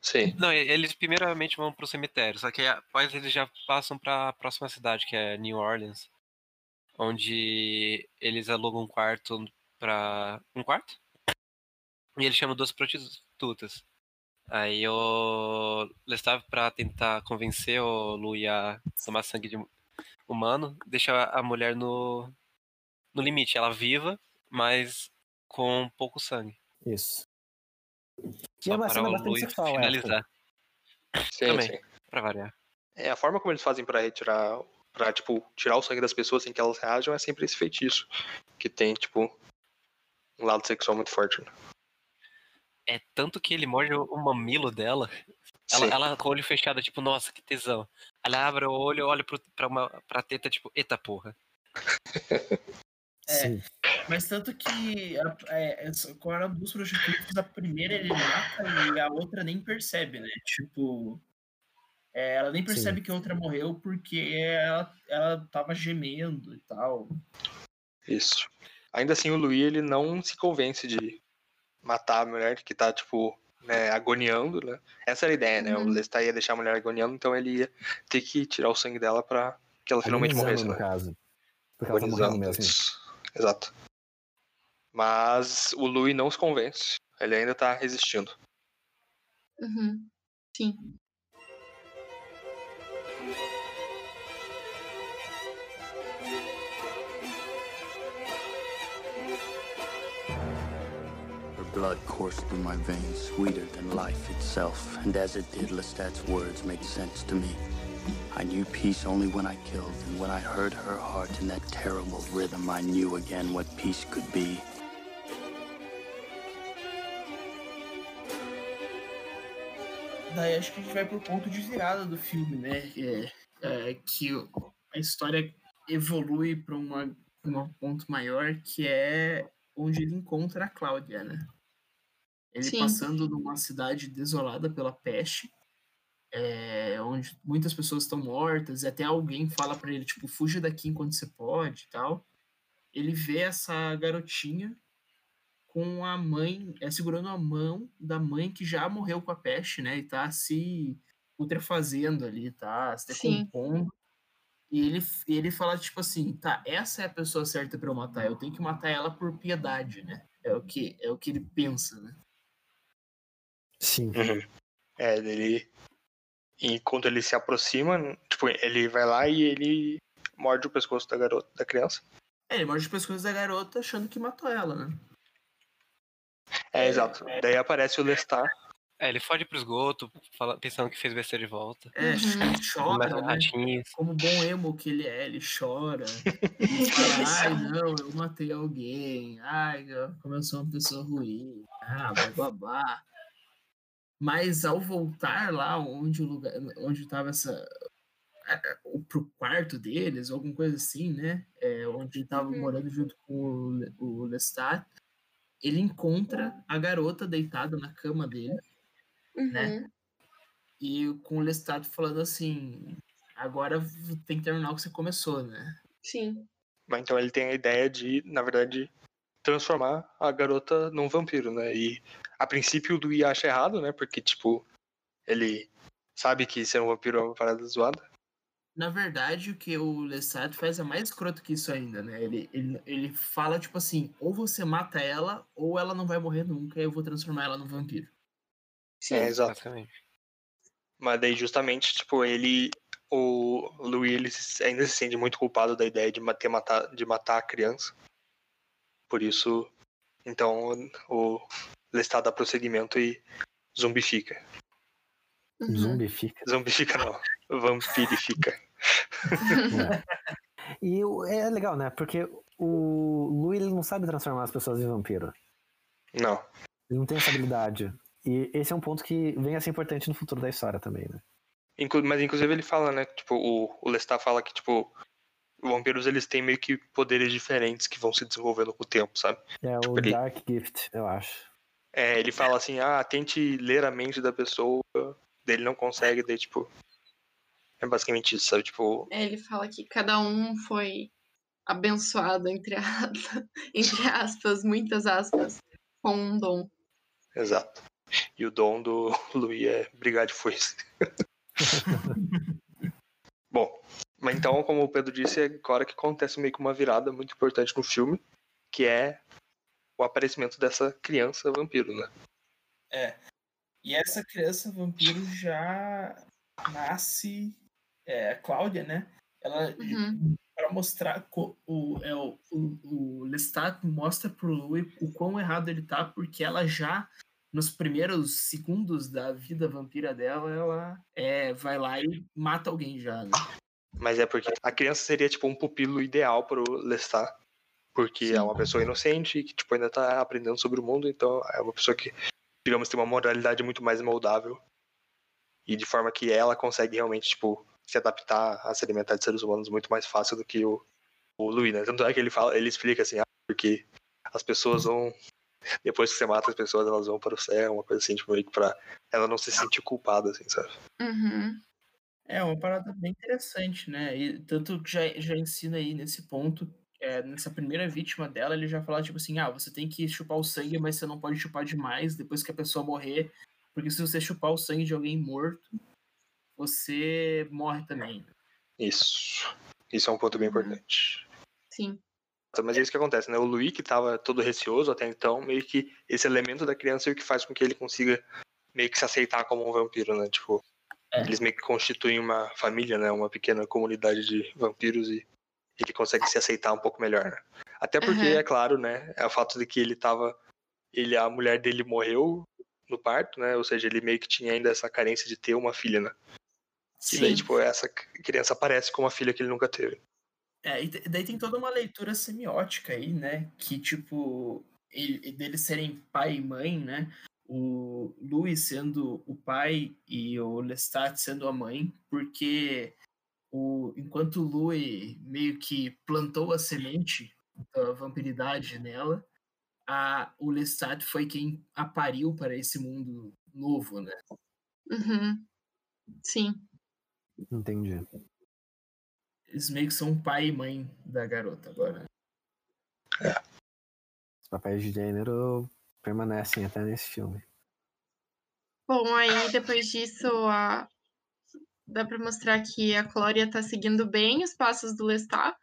Sim. Não, eles primeiramente vão pro cemitério, só que após eles já passam pra próxima cidade, que é New Orleans, onde eles alugam um quarto pra. Um quarto? E eles chamam duas prostitutas. Aí o Lestat, pra tentar convencer o Louis a tomar sangue de humano, deixa a mulher no, no limite. Ela viva, mas com pouco sangue. Isso. E Só é uma para cena o sexual, essa. finalizar, Sim, Também. sim. pra variar. É, a forma como eles fazem pra retirar. Pra, tipo, tirar o sangue das pessoas sem que elas reajam é sempre esse feitiço. Que tem, tipo, um lado sexual muito forte. Né? É tanto que ele morde o mamilo dela. Ela, Sim. ela com o olho fechado, tipo, nossa, que tesão. Ela abre o olho, olha pro, pra, uma, pra teta, tipo, eita porra. É. Sim. Mas tanto que a, é, essa- qual era duas prostitutas, a primeira ele mata e a outra nem percebe, né? Tipo, é, ela nem percebe que a outra morreu porque ela, ela tava gemendo e tal. Isso. Ainda assim, o Louis, ele não se convence de matar a mulher que tá, tipo, né, agoniando, né? Essa era a ideia, né? O Uhum. Lestat ia deixar a mulher agoniando, então ele ia ter que tirar o sangue dela pra que ela finalmente morresse, no né? caso. Porque ela tá morrendo Agonizando, mesmo. Exato. Mas o Louis não se convence. Ele ainda tá resistindo. Uhum. Sim. Blood coursed through my veins, sweeter than life itself. And as it did, Lestat's words made sense to me. I knew peace only when I killed, and when I heard her heart in that terrible rhythm, I knew again what peace could be. Daí acho que a gente vai pro ponto de virada do filme, né? É, é, que a história evolui para um ponto maior, que é onde ele encontra a Cláudia, né? Ele Sim. passando numa cidade desolada pela peste, é, onde muitas pessoas estão mortas, e até alguém fala para ele, tipo, fuja daqui enquanto você pode e tal. Ele vê essa garotinha com a mãe, é, segurando a mão da mãe que já morreu com a peste, né? E tá se putrefazendo ali, tá se decompondo. E ele, ele fala, tipo assim, tá, essa é a pessoa certa pra eu matar, eu tenho que matar ela por piedade, né? É o que, é o que ele pensa, né? Sim. É, ele. Enquanto ele se aproxima, tipo, ele vai lá e ele morde o pescoço da garota, da criança. É, ele morde as pescoços da garota achando que matou ela, né? É, exato. Daí aparece o Lestat. É, ele foge pro esgoto, fala- pensando que fez besteira de volta. É, Uhum. chora, né? ratinhos. Como bom emo que ele é, ele chora. Ele fala, ai não, eu matei alguém. Ai, como eu sou uma pessoa ruim. Ah, blá blá blá. Mas ao voltar lá onde o lugar, onde estava essa o- pro quarto deles, alguma coisa assim, né? É, onde ele tava Uhum. morando junto com o, o Lestat. Ele encontra a garota deitada na cama dele Uhum. Né? e com o Lestat falando assim: agora tem que terminar o que você começou, né? Sim. Mas então ele tem a ideia de, na verdade, transformar a garota num vampiro, né? E a princípio o Dewey acha errado, né? Porque, tipo, ele sabe que ser um vampiro é uma parada zoada. Na verdade, o que o Lestat faz é mais escroto que isso ainda, né? Ele, ele, ele fala, tipo assim, ou você mata ela, ou ela não vai morrer nunca, e eu vou transformar ela num vampiro. Sim. É, exato. Basicamente. Mas daí, justamente, tipo, ele. O Louis ele ainda se sente muito culpado da ideia de matar, matar, de matar a criança. Por isso, então, o Lestat dá prosseguimento e zumbifica. Uhum. Zumbifica. Zumbifica não, vampirifica. E o- é legal, né? Porque o Lu ele não sabe transformar as pessoas em vampiro. Não. Ele não tem essa habilidade. E esse é um ponto que vem a ser importante no futuro da história também, né? Inclu- Mas inclusive ele fala, né? Tipo, o, o Lestat fala que, tipo, vampiros eles têm meio que poderes diferentes que vão se desenvolvendo com o tempo, sabe? É o Tipo, ele- Dark Gift, eu acho. É, ele fala assim, ah, tente ler a mente da pessoa, daí ele não consegue, daí, tipo. É basicamente isso, sabe? Tipo, É, Ele fala que cada um foi abençoado, entre, aspas, entre aspas, muitas aspas, com um dom. exato. E o dom do Louis é brigar de foice. Bom, mas então, como o Pedro disse, é agora que acontece meio que uma virada muito importante no filme, que é o aparecimento dessa criança vampiro, né? É. E essa criança vampiro já nasce. É, a Cláudia, né? Ela, Uhum. para mostrar o, é, o, o, o Lestat mostra pro Louis o quão errado ele tá, porque ela já, nos primeiros segundos da vida vampira dela, ela é, vai lá e mata alguém já, né? Mas é porque a criança seria, tipo, um pupilo ideal pro Lestat. Porque é uma pessoa inocente que, tipo, ainda tá aprendendo sobre o mundo, então é uma pessoa que, digamos, tem uma moralidade muito mais moldável. E de forma que ela consegue realmente, tipo, se adaptar a se alimentar de seres humanos muito mais fácil do que o, o Louis, né? Tanto é que ele fala, ele explica assim, ah, porque as pessoas vão. Depois que você mata as pessoas, elas vão para o céu, uma coisa assim, tipo, meio que pra ela não se sentir culpada, assim, sabe? Uhum. É uma parada bem interessante, né? E tanto que já, já ensina aí nesse ponto, é, nessa primeira vítima dela, ele já fala tipo assim, ah, você tem que chupar o sangue, mas você não pode chupar demais depois que a pessoa morrer, porque se você chupar o sangue de alguém morto, você morre também. Isso. Isso é um ponto bem Uhum. importante. Sim. Mas é isso que acontece, né? O Louis, que tava todo receoso até então, meio que esse elemento da criança é o que faz com que ele consiga meio que se aceitar como um vampiro, né? Tipo, É. eles meio que constituem uma família, né? Uma pequena comunidade de vampiros e ele consegue se aceitar um pouco melhor, né? Até porque, Aham. é claro, né? É o fato de que ele tava. Ele, a mulher dele morreu no parto, né? Ou seja, ele meio que tinha ainda essa carência de ter uma filha, né? E daí, Sim. tipo, essa criança aparece com uma filha que ele nunca teve. É, e daí tem toda uma leitura semiótica aí, né? Que, tipo, ele, deles serem pai e mãe, né? O Louis sendo o pai e o Lestat sendo a mãe, porque o, enquanto o Louis meio que plantou a semente da vampiridade nela, a, o Lestat foi quem a pariu para esse mundo novo, né? Uhum. Sim. Entendi. Eles meio que são pai e mãe da garota agora. Os papéis de gênero permanecem até nesse filme. Bom, aí depois disso, a... dá pra mostrar que a Clória tá seguindo bem os passos do Lestat,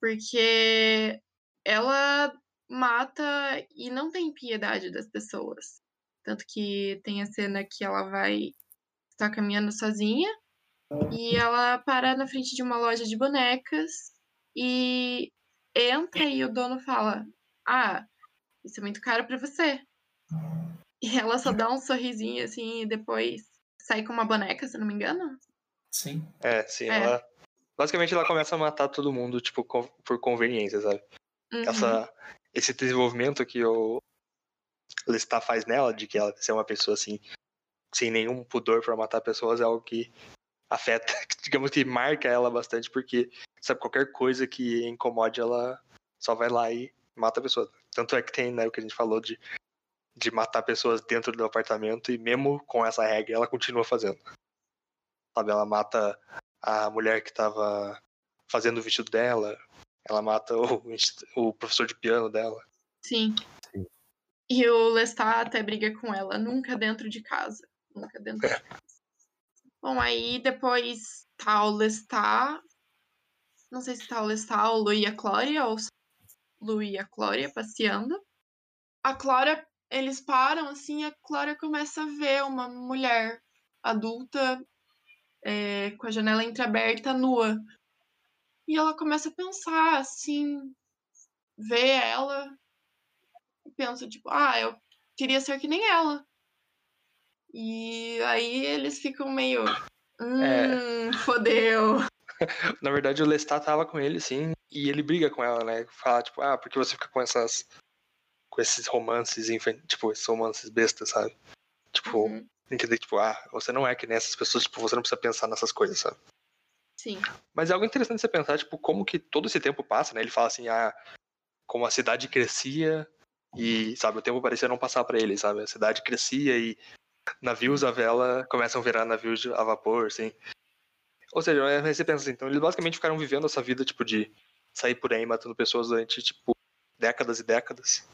porque ela mata e não tem piedade das pessoas. Tanto que tem a cena que ela vai estar caminhando sozinha e ela para na frente de uma loja de bonecas e entra e o dono fala: Ah, isso é muito caro pra você. E ela só dá um sorrisinho assim e depois sai com uma boneca, se eu não me engano. Sim. É, sim, É. ela. Basicamente ela começa a matar todo mundo, tipo, com- por conveniência, sabe? Uhum. Essa, esse desenvolvimento que o Lestat faz nela, de que ela ser uma pessoa assim, sem nenhum pudor pra matar pessoas, é algo que afeta, digamos que marca ela bastante, porque sabe, qualquer coisa que incomode ela só vai lá e mata a pessoa. Tanto é que tem, né, o que a gente falou de, de matar pessoas dentro do apartamento, e mesmo com essa regra, ela continua fazendo. Sabe, ela mata a mulher que tava fazendo o vestido dela, ela mata o, o professor de piano dela. Sim. Sim. E o Lestat até briga com ela, nunca dentro de casa. Nunca dentro de casa. Bom, aí depois tá o Lestat. Não sei se tá o Lestat, o Lu e a Clória, ou Lu e a Clória passeando. A Clória, eles param assim, a Clória começa a ver uma mulher adulta é, com a janela entreaberta, nua. E ela começa a pensar, assim, vê ela e pensa, tipo, ah, eu queria ser que nem ela. E aí eles ficam meio. Hum, fodeu. Na verdade, o Lestat tava com ele, sim, e ele briga com ela, né? Fala, tipo, ah, porque você fica com essas. com esses romances, tipo, esses romances bestas, sabe? Tipo, Uhum, entender, tipo, ah, você não é que nem essas pessoas, tipo, você não precisa pensar nessas coisas, sabe? Sim. Mas é algo interessante você pensar, tipo, como que todo esse tempo passa, né? Ele fala assim, ah, como a cidade crescia e, sabe, o tempo parecia não passar pra ele, sabe? A cidade crescia e navios a vela começam a virar navios a vapor, assim. Ou seja, aí você pensa assim, então eles basicamente ficaram vivendo essa vida, tipo, de sair por aí matando pessoas durante, tipo, décadas e décadas.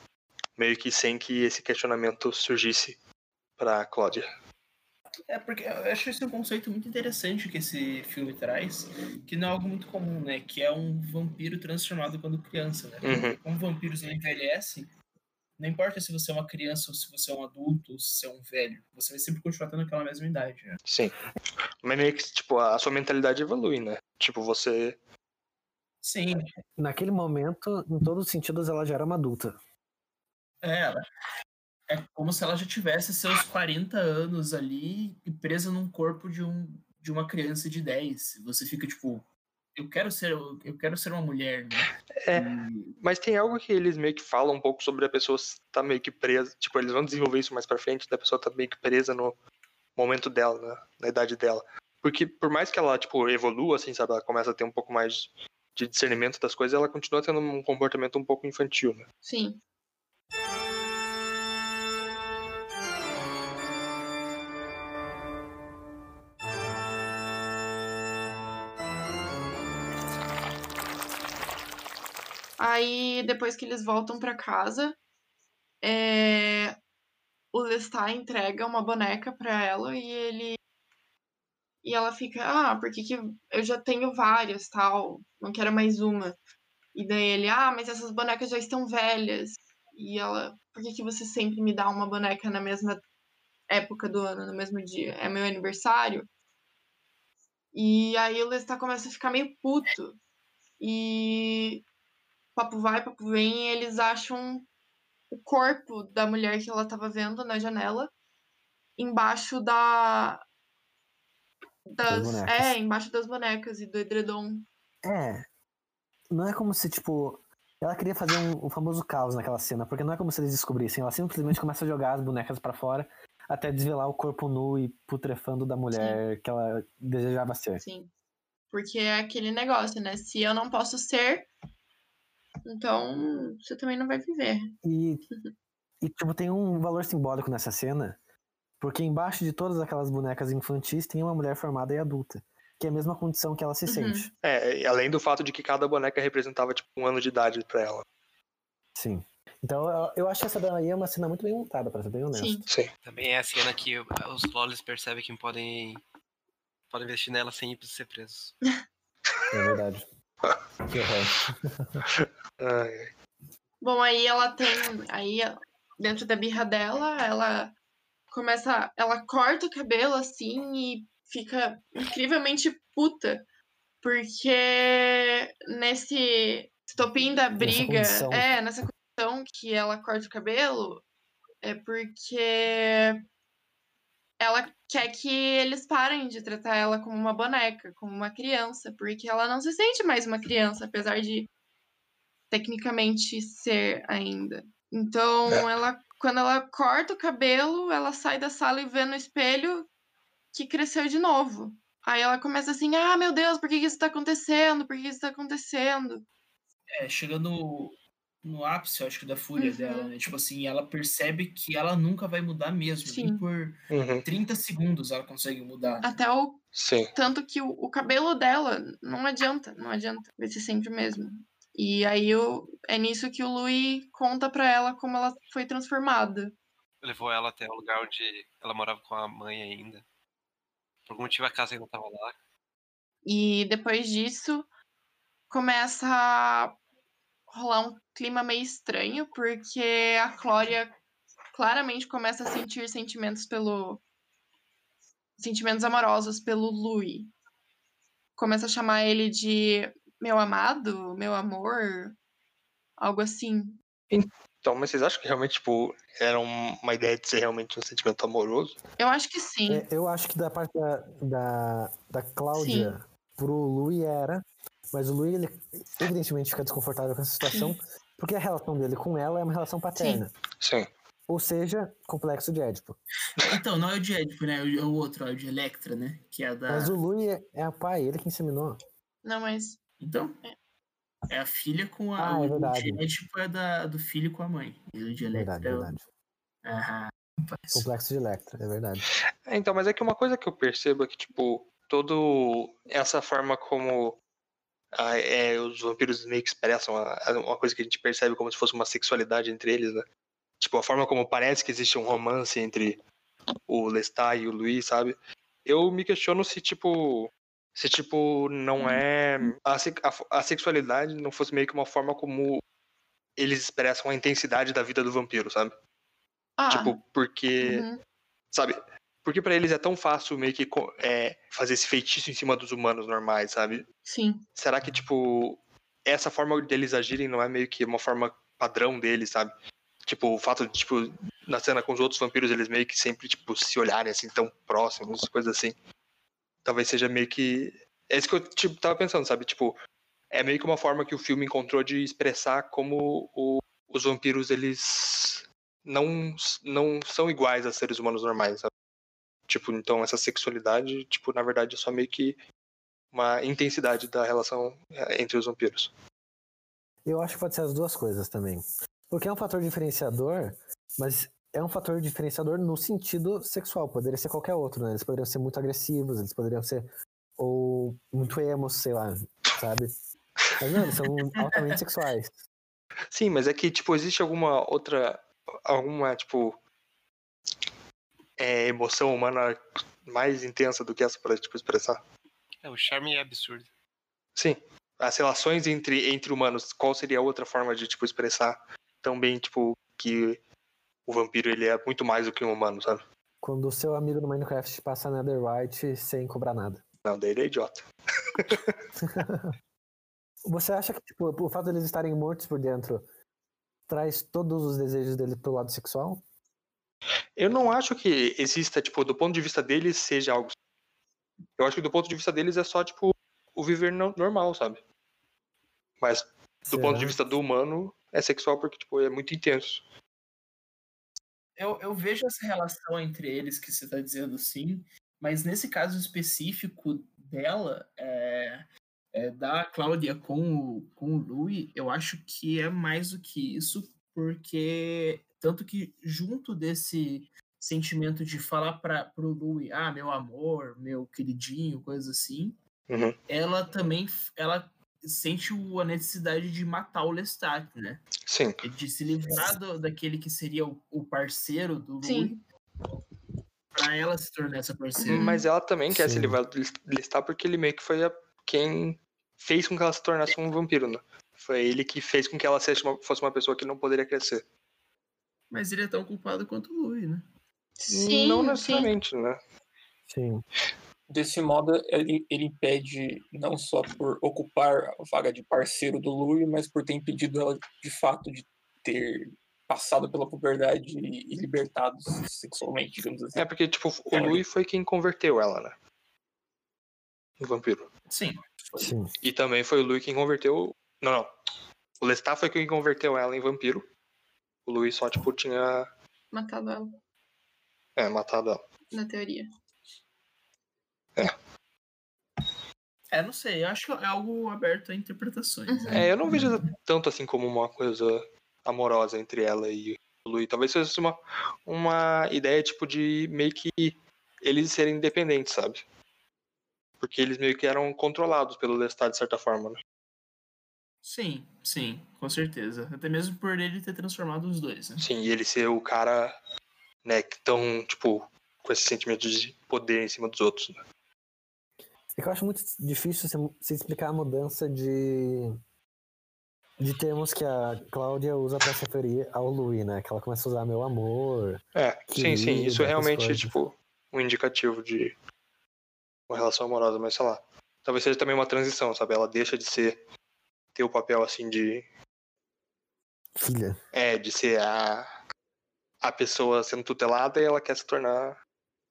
Meio que sem que esse questionamento surgisse pra Cláudia. É, porque eu acho esse um conceito muito interessante que esse filme traz, que não é algo muito comum, né? Que é um vampiro transformado quando criança, né? Uhum. Como vampiros não envelhecem, não importa se você é uma criança ou se você é um adulto ou se você é um velho, você vai sempre continuar tendo aquela mesma idade, né? Sim. Mas meio que, tipo, a sua mentalidade evolui, né? Tipo, você Sim, Naquele momento, em todos os sentidos, ela já era uma adulta. é, ela. É como se ela já tivesse seus 40 anos ali e presa num corpo de, um, de uma criança de 10. Você fica tipo, eu quero ser, eu quero ser uma mulher, né? É. E- Mas tem algo que eles meio que falam um pouco sobre a pessoa estar meio que presa. Tipo, eles vão desenvolver isso mais pra frente, da pessoa tá meio que presa no momento dela, né? na idade dela. Porque por mais que ela, tipo, evolua, assim, sabe? Ela começa a ter um pouco mais de discernimento das coisas, ela continua tendo um comportamento um pouco infantil, né? Sim. Aí, depois que eles voltam pra casa, é, o Lestat entrega uma boneca pra ela e ele. E ela fica, ah, porque que eu já tenho várias, tal, não quero mais uma. E daí ele, ah, mas essas bonecas já estão velhas. E ela, por que, que você sempre me dá uma boneca na mesma época do ano, no mesmo dia? É meu aniversário? E aí o Lestat começa a ficar meio puto. E papo vai, papo vem, e eles acham o corpo da mulher que ela tava vendo na janela embaixo da. Das, bonecas. é, embaixo das bonecas e do edredom. É. Não é como se, tipo. Ela queria fazer um, o famoso caos naquela cena, porque não é como se eles descobrissem. Ela simplesmente começa a jogar as bonecas pra fora até desvelar o corpo nu e putrefando da mulher que ela desejava ser. Sim. Porque é aquele negócio, né? Se eu não posso ser, então você também não vai viver. E, e, tipo, tem um valor simbólico nessa cena, porque embaixo de todas aquelas bonecas infantis tem uma mulher formada e adulta, que é a mesma condição que ela se Uhum. sente. É, além do fato de que cada boneca representava, tipo, um ano de idade pra ela. Sim. Então eu, eu acho que essa daí é uma cena muito bem montada, pra ser bem honesto. Sim. Sim. Também é a cena que os Lollies percebem que podem, podem investir nela sem ir ser presos. É verdade. Que horror. Ai, Bom, aí ela tem. Aí, dentro da birra dela, ela começa. Ela corta o cabelo assim e fica incrivelmente puta. Porque nesse estopim da briga. condição. é, nessa condição que ela corta o cabelo, é porque ela quer que eles parem de tratar ela como uma boneca, como uma criança, porque ela não se sente mais uma criança, apesar de tecnicamente ser ainda. Então, ela quando ela corta o cabelo, ela sai da sala e vê no espelho que cresceu de novo. Aí ela começa assim, ah, meu Deus, por que, isso tá acontecendo? Por que, isso tá acontecendo? É, chega no, ápice, eu acho que, da fúria Uhum. dela, né? Tipo assim, ela percebe que ela nunca vai mudar mesmo. Sim. Nem por Uhum. 30 segundos ela consegue mudar. Até o Sim. tanto que o, o cabelo dela não adianta, não adianta, vai ser sempre o mesmo. E aí o, é nisso que o Louis conta pra ela como ela foi transformada. Levou ela até o lugar onde ela morava com a mãe ainda. Por algum motivo a casa ainda tava lá. E depois disso começa a rolar um clima meio estranho, porque a Clória claramente começa a sentir sentimentos pelo sentimentos amorosos pelo Louis. Começa a chamar ele de meu amado, meu amor, algo assim. Então, mas vocês acham que realmente, tipo, era um- uma ideia de ser realmente um sentimento amoroso? Eu acho que sim. É, eu acho que da parte da, da, da Cláudia pro Louis era, mas o Louis, ele evidentemente fica desconfortável com essa situação, porque a relação dele com ela é uma relação paterna. Sim. Ou seja, complexo de Édipo. Então, não é o de Edipo, né? É o outro, é o de Electra, né? Que é a da. Mas o Louis é, é o pai, ele que inseminou. Não, mas Então. É a filha com a. Ah, é o verdade. de Edipo é da, do filho com a mãe. E o de Electra Verdade, é o. verdade. Aham. rapaz. Complexo de Electra, é verdade. É, então, mas é que uma coisa que eu percebo é que, tipo, todo essa forma como ah, é, os vampiros meio que expressam a- a- uma coisa que a gente percebe como se fosse uma sexualidade entre eles, né? Tipo, a forma como parece que existe um romance entre o Lestat e o Luiz, sabe? Eu me questiono se, tipo, se, tipo, não é... A, a, a sexualidade não fosse meio que uma forma como eles expressam a intensidade da vida do vampiro, sabe? ah, Tipo, porque uhum, sabe? Porque pra eles é tão fácil meio que é, fazer esse feitiço em cima dos humanos normais, sabe? sim. Será que, tipo, essa forma deles agirem não é meio que uma forma padrão deles, sabe? Tipo, o fato de, tipo, na cena com os outros vampiros, eles meio que sempre, tipo, se olharem assim tão próximos, coisas assim. Talvez seja meio que. É isso que eu, tipo, tava pensando, sabe? Tipo, é meio que uma forma que o filme encontrou de expressar como o- os vampiros, eles não, não são iguais a seres humanos normais, sabe? Tipo, então essa sexualidade, tipo, na verdade é só meio que uma intensidade da relação eh, entre os vampiros. Eu acho que pode ser as duas coisas também. Porque é um fator diferenciador, mas é um fator diferenciador no sentido sexual. Poderia ser qualquer outro, né? Eles poderiam ser muito agressivos, eles poderiam ser ou muito emos, sei lá, sabe? Mas não, eles são altamente sexuais. Sim, mas é que, tipo, existe alguma outra. Alguma, tipo. Eh, emoção humana mais intensa do que essa pra, tipo, expressar? É, o charme é absurdo. Sim. As relações entre, entre humanos, qual seria a outra forma de, tipo, expressar também, tipo, que o vampiro ele é muito mais do que um humano, sabe? Quando o seu amigo no Minecraft passa Netherite sem cobrar nada. Não, daí ele é idiota. Você acha que tipo, o fato deles estarem mortos por dentro traz todos os desejos dele pro lado sexual? Eu não acho que exista, tipo, do ponto de vista deles, seja algo. Eu acho que do ponto de vista deles é só, tipo, o viver no- normal, sabe? Mas do ponto de Será? vista do humano, é sexual porque, tipo, é muito intenso. Eu, eu vejo essa relação entre eles que você tá dizendo sim, mas nesse caso específico dela, é, é, da Cláudia com o, com o Louis, eu acho que é mais do que isso, porque tanto que junto desse sentimento de falar para pro Louis, ah, meu amor, meu queridinho, coisa assim, Uhum. ela também ela sente o- a necessidade de matar o Lestat, né? Sim. de se livrar do- daquele que seria o, o parceiro do Louis Sim. pra ela se tornar essa parceira. Mas ela também quer se livrar do listar porque ele meio que foi a- quem fez com que ela se tornasse um vampiro, né? Foi ele que fez com que ela uma- fosse uma pessoa que não poderia crescer. Mas ele é tão culpado quanto o Louis, né? Sim, não sim. necessariamente, né? Sim. Desse modo, ele, ele impede não só por ocupar a vaga de parceiro do Louis, mas por ter impedido ela de fato de ter passado pela puberdade e, e libertado sexualmente, digamos assim. É porque, tipo, o Louis foi quem converteu ela, né? Em vampiro. Sim. Sim. E também foi o Louis quem converteu. Não, não. O Lestat foi quem converteu ela em vampiro. O Louis só, tipo, tinha Matado ela, é, matado ela. na teoria. É, não sei, eu acho que é algo aberto a interpretações. né? É, eu não vejo tanto assim como uma coisa amorosa entre ela e o Louis. Talvez fosse uma, uma ideia, tipo, de meio que eles serem independentes, sabe? Porque eles meio que eram controlados pelo Lestat, de certa forma, né? Sim, sim, com certeza. Até mesmo por ele ter transformado os dois, né? Sim, e ele ser o cara, né, que tão, tipo, com esse sentimento de poder em cima dos outros, né? É que eu acho muito difícil você, você explicar a mudança de, de termos que a Cláudia usa pra se referir ao Louis, né? Que ela começa a usar meu amor. É, sim, sim, isso é realmente, coisas. tipo, um indicativo de uma relação amorosa, mas sei lá. Talvez seja também uma transição, sabe? Ela deixa de ser, ter o papel, assim, de, Filha. é, de ser a, a pessoa sendo tutelada e ela quer se tornar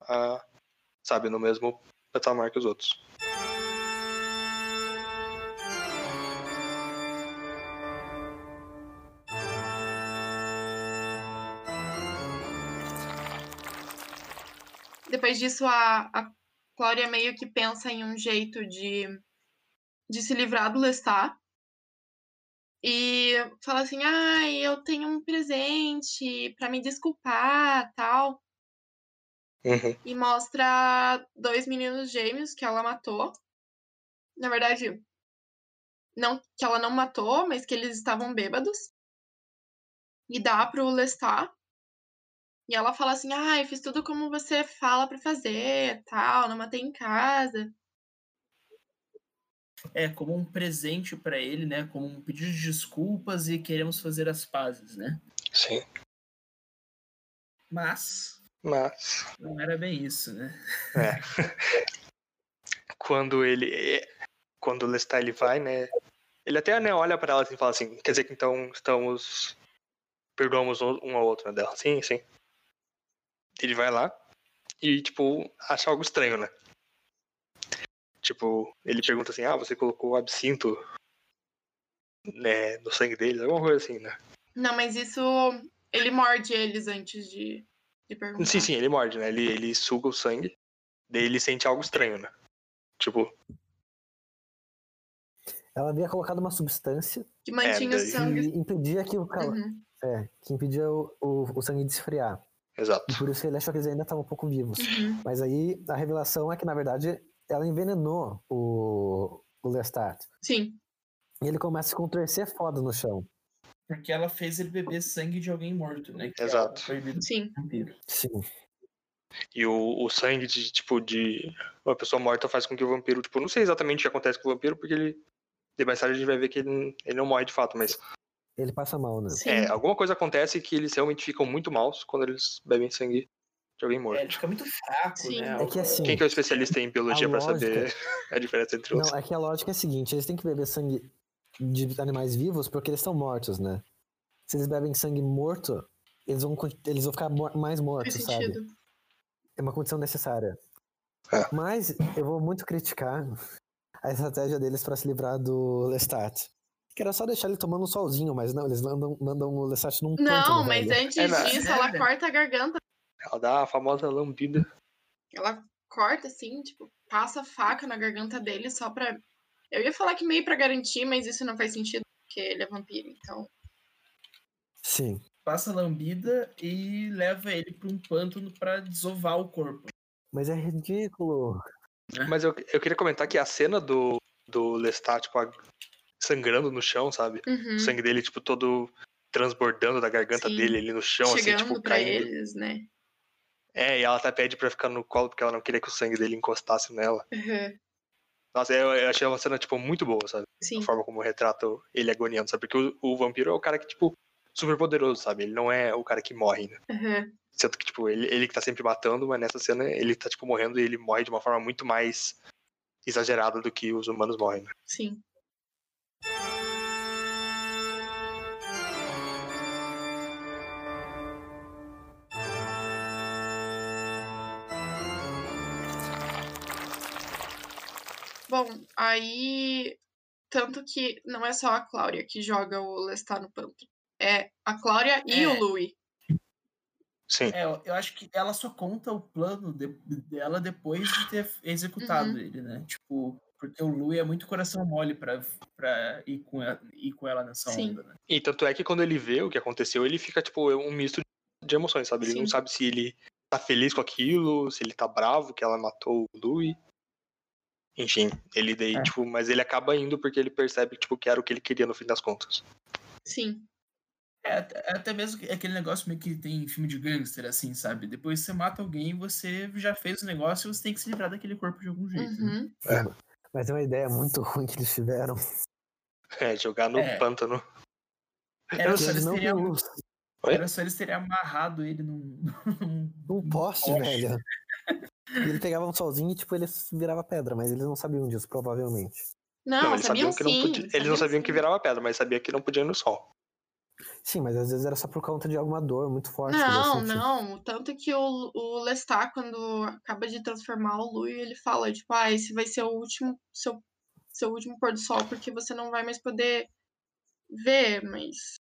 a, sabe, no mesmo patamar que os outros. Depois disso, a, a Cláudia meio que pensa em um jeito de, de se livrar do Lestat. E fala assim: ah, eu tenho um presente pra me desculpar tal. Uhum. E mostra dois meninos gêmeos que ela matou. Na verdade, não que ela não matou, mas que eles estavam bêbados. E dá pro Lestat. E ela fala assim: ah, eu fiz tudo como você fala pra fazer, tal, não matei em casa. É, como um presente pra ele, né? Como um pedido de desculpas e queremos fazer as pazes, né? Sim. Mas Mas, não era bem isso, né? é. quando ele. Quando o Lestat ele vai, né? Ele até né, olha pra ela assim e fala assim: quer dizer que então estamos. Perdoamos um ao outro, né? Dela. Sim, sim. Ele vai lá e, tipo, acha algo estranho, né? Tipo, ele pergunta assim: ah, você colocou absinto né, no sangue deles? Alguma coisa assim, né? Não, mas isso. Ele morde eles antes de, de perguntar. Sim, sim, ele morde, né? Ele, ele suga o sangue, daí ele sente algo estranho, né? Tipo, Ela havia colocado uma substância Que mantinha É, o daí- que sangue. impedia que o, cal... Uhum. é, que impedia o, o, o sangue de esfriar. exato. E por isso ele achou que eles ainda estavam um pouco vivos. Uhum. Mas aí a revelação é que, na verdade, ela envenenou o, o Lestat. Sim. E ele começa a contorcer foda no chão. Porque ela fez ele beber sangue de alguém morto, né? Que é Exato. Sim. Sim. E o, o sangue de, tipo, de uma pessoa morta faz com que o vampiro, tipo, não sei exatamente o que acontece com o vampiro, porque ele. De mais tarde a gente vai ver que ele, não- ele não morre de fato, mas Ele passa mal, né? Sim. é, alguma coisa acontece que eles realmente ficam muito maus quando eles bebem sangue de alguém É, morto. ele fica muito fraco, Sim. né? É que assim. Quem que é o especialista em biologia A pra lógica- saber a diferença entre os. Não, é que a lógica é a seguinte: eles têm que beber sangue de animais vivos porque eles estão mortos, né? Se eles bebem sangue morto, eles vão, eles vão ficar mais mortos, Faz sabe? sentido. É uma condição necessária. É. Mas eu vou muito criticar a estratégia deles pra se livrar do Lestat. Que era só deixar ele tomando um solzinho, mas não, eles mandam, mandam o Lestat num Não, pântano, mas velho. antes É nada. disso, ela corta a garganta. Ela dá a famosa lambida. Ela corta assim, tipo, passa a faca na garganta dele só pra. Eu ia falar que meio pra garantir, mas isso não faz sentido, porque ele é vampiro, então. Sim. Passa a lambida e leva ele pra um pântano pra desovar o corpo. Mas é ridículo. Mas eu, eu queria comentar que a cena do, do Lestat, tipo, a- sangrando no chão, sabe? Uhum. O sangue dele, tipo, todo transbordando da garganta Sim. dele ali no chão, assim, Chegando tipo, pra caindo. eles, né? É, e ela até pede pra ficar no colo porque ela não queria que o sangue dele encostasse nela. Uhum. Nossa, eu, eu achei uma cena, tipo, muito boa, sabe? Sim. A forma como retrata ele agoniando, sabe? Porque o, o vampiro é o cara que, tipo, super poderoso, sabe? Ele não é o cara que morre, né? Uhum. Sendo que, tipo, ele, ele que tá sempre matando, mas nessa cena ele tá, tipo, morrendo e ele morre de uma forma muito mais exagerada do que os humanos morrem, né? Sim. Bom, aí. Tanto que não é só a Cláudia que joga o Lestat no pântano. É a Cláudia e É. o Louis. Sim. É, eu- acho que ela só conta o plano de- dela depois de ter executado Uhum. ele, né? Tipo, Porque o Louis é muito coração mole pra, pra ir, com ela, ir com ela nessa Sim. onda, né? E tanto é que quando ele vê o que aconteceu, ele fica, tipo, um misto de emoções, sabe? Ele não Sim. sabe se ele tá feliz com aquilo, se ele tá bravo que ela matou o Louis. Enfim, ele daí, É. tipo, mas ele acaba indo porque ele percebe, tipo, que era o que ele queria no fim das contas. Sim. É, até- é mesmo que- aquele negócio meio que tem em filme de gangster, assim, sabe? Depois você mata alguém, você já fez o negócio e você tem que se livrar daquele corpo de algum jeito. né? Uhum. Mas é uma ideia muito ruim que eles tiveram. É, jogar no É. pântano. Era só, Eles eles não terem, têm am- luz. Oi? era só eles terem amarrado ele num. num- Um poste, poste. velho. E ele pegava um solzinho e, tipo, ele virava pedra, mas eles não sabiam disso, provavelmente. Não, eles sabiam sabiam que não sim. podia. Eles não sabiam que sim. virava pedra, mas sabia que não podia ir no sol. Sim, mas às vezes era só por conta de alguma dor muito forte. que Não, não. Tanto que o, o Lestat, quando acaba de transformar o Louis, ele fala, tipo, ah, esse vai ser o último, seu, seu último pôr do sol, porque você não vai mais poder ver, mas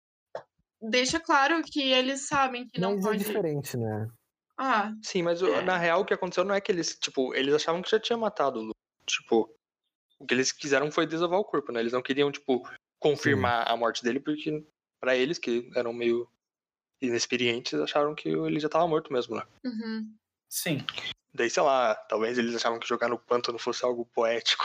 deixa claro que eles sabem que não Mas é pode. diferente, né? Ah, Sim, mas o- É. na real o que aconteceu não é que eles, tipo, eles achavam que já tinha matado o Lu. Tipo, o que eles quiseram foi desovar o corpo, né? Eles não queriam, tipo, confirmar a morte dele, porque pra eles, que eram meio inexperientes, acharam que ele já tava morto mesmo, né? uhum. Sim. Daí, sei lá, talvez eles achavam que jogar no pântano fosse algo poético.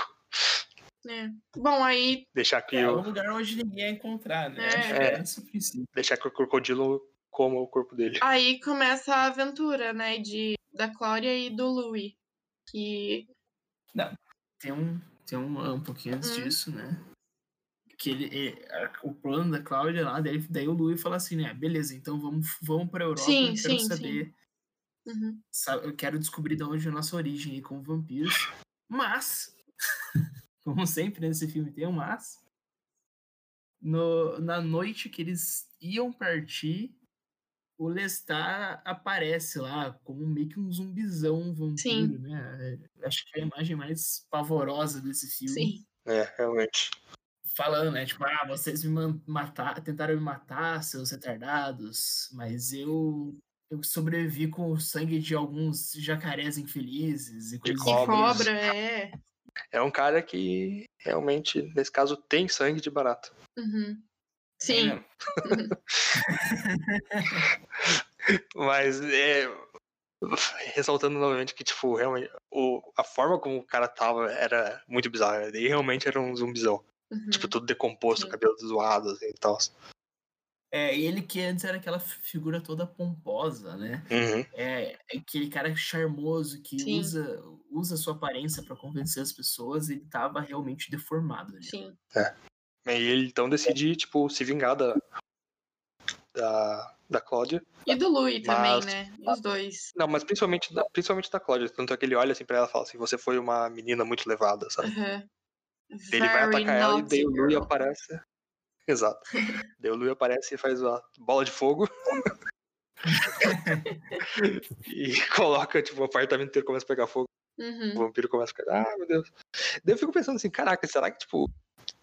É. Bom, aí Deixar que, É o, um lugar onde ninguém ia encontrar, né? É. O princípio. deixar que o crocodilo coma o corpo dele. Aí começa a aventura, né, de, da Cláudia e do Louis. Que. Tem um, tem um, um pouquinho antes Hum. disso, né? Que ele, é, a- o plano da Cláudia lá, daí, daí o Louis fala assim, né? Beleza, então vamos, vamos pra Europa. Sim, eu quero sim, sim. saber. Uhum. sa- Eu quero descobrir de onde é a nossa origem aí com vampiros. Mas, como sempre nesse filme tem um mas. No, na noite que eles iam partir, o Lestat aparece lá como meio que um zumbizão um vampiro, Sim. né? É, Acho que é a imagem mais pavorosa desse filme. Sim. É, realmente. Falando, né? Tipo, ah, vocês me matar, tentaram me matar, seus retardados, mas eu eu sobrevivi com o sangue de alguns jacarés infelizes e coisas E Cobras. cobra, é. É um cara que realmente, nesse caso, tem sangue de barata. Uhum. Sim. É, Mas é. Ressaltando novamente que, tipo, realmente, o, a forma como o cara tava era muito bizarra. Ele realmente era um zumbizão. Uhum. Tipo, todo decomposto, Sim. cabelo zoado, assim e tal. É, e ele que antes era aquela figura toda pomposa, né? Uhum. É aquele cara charmoso que Sim. usa, usa sua aparência pra convencer as pessoas, ele tava realmente deformado ali. Sim. E ele então decide, tipo, se vingar da. Da, da Cláudia. E do Louis também, Mas- né? Os dois. Não, mas principalmente da, principalmente da Cláudia. Tanto é que ele olha assim pra ela e fala assim: você foi uma menina muito levada, sabe? Uhum. Ele vai atacar ela e daí o Louis aparece. Exato. daí o Louis aparece e faz a bola de fogo. e coloca, tipo, o apartamento inteiro começa a pegar fogo. O Uhum. vampiro começa a ficar, ah, meu Deus. Daí eu fico pensando assim, caraca, será que, tipo,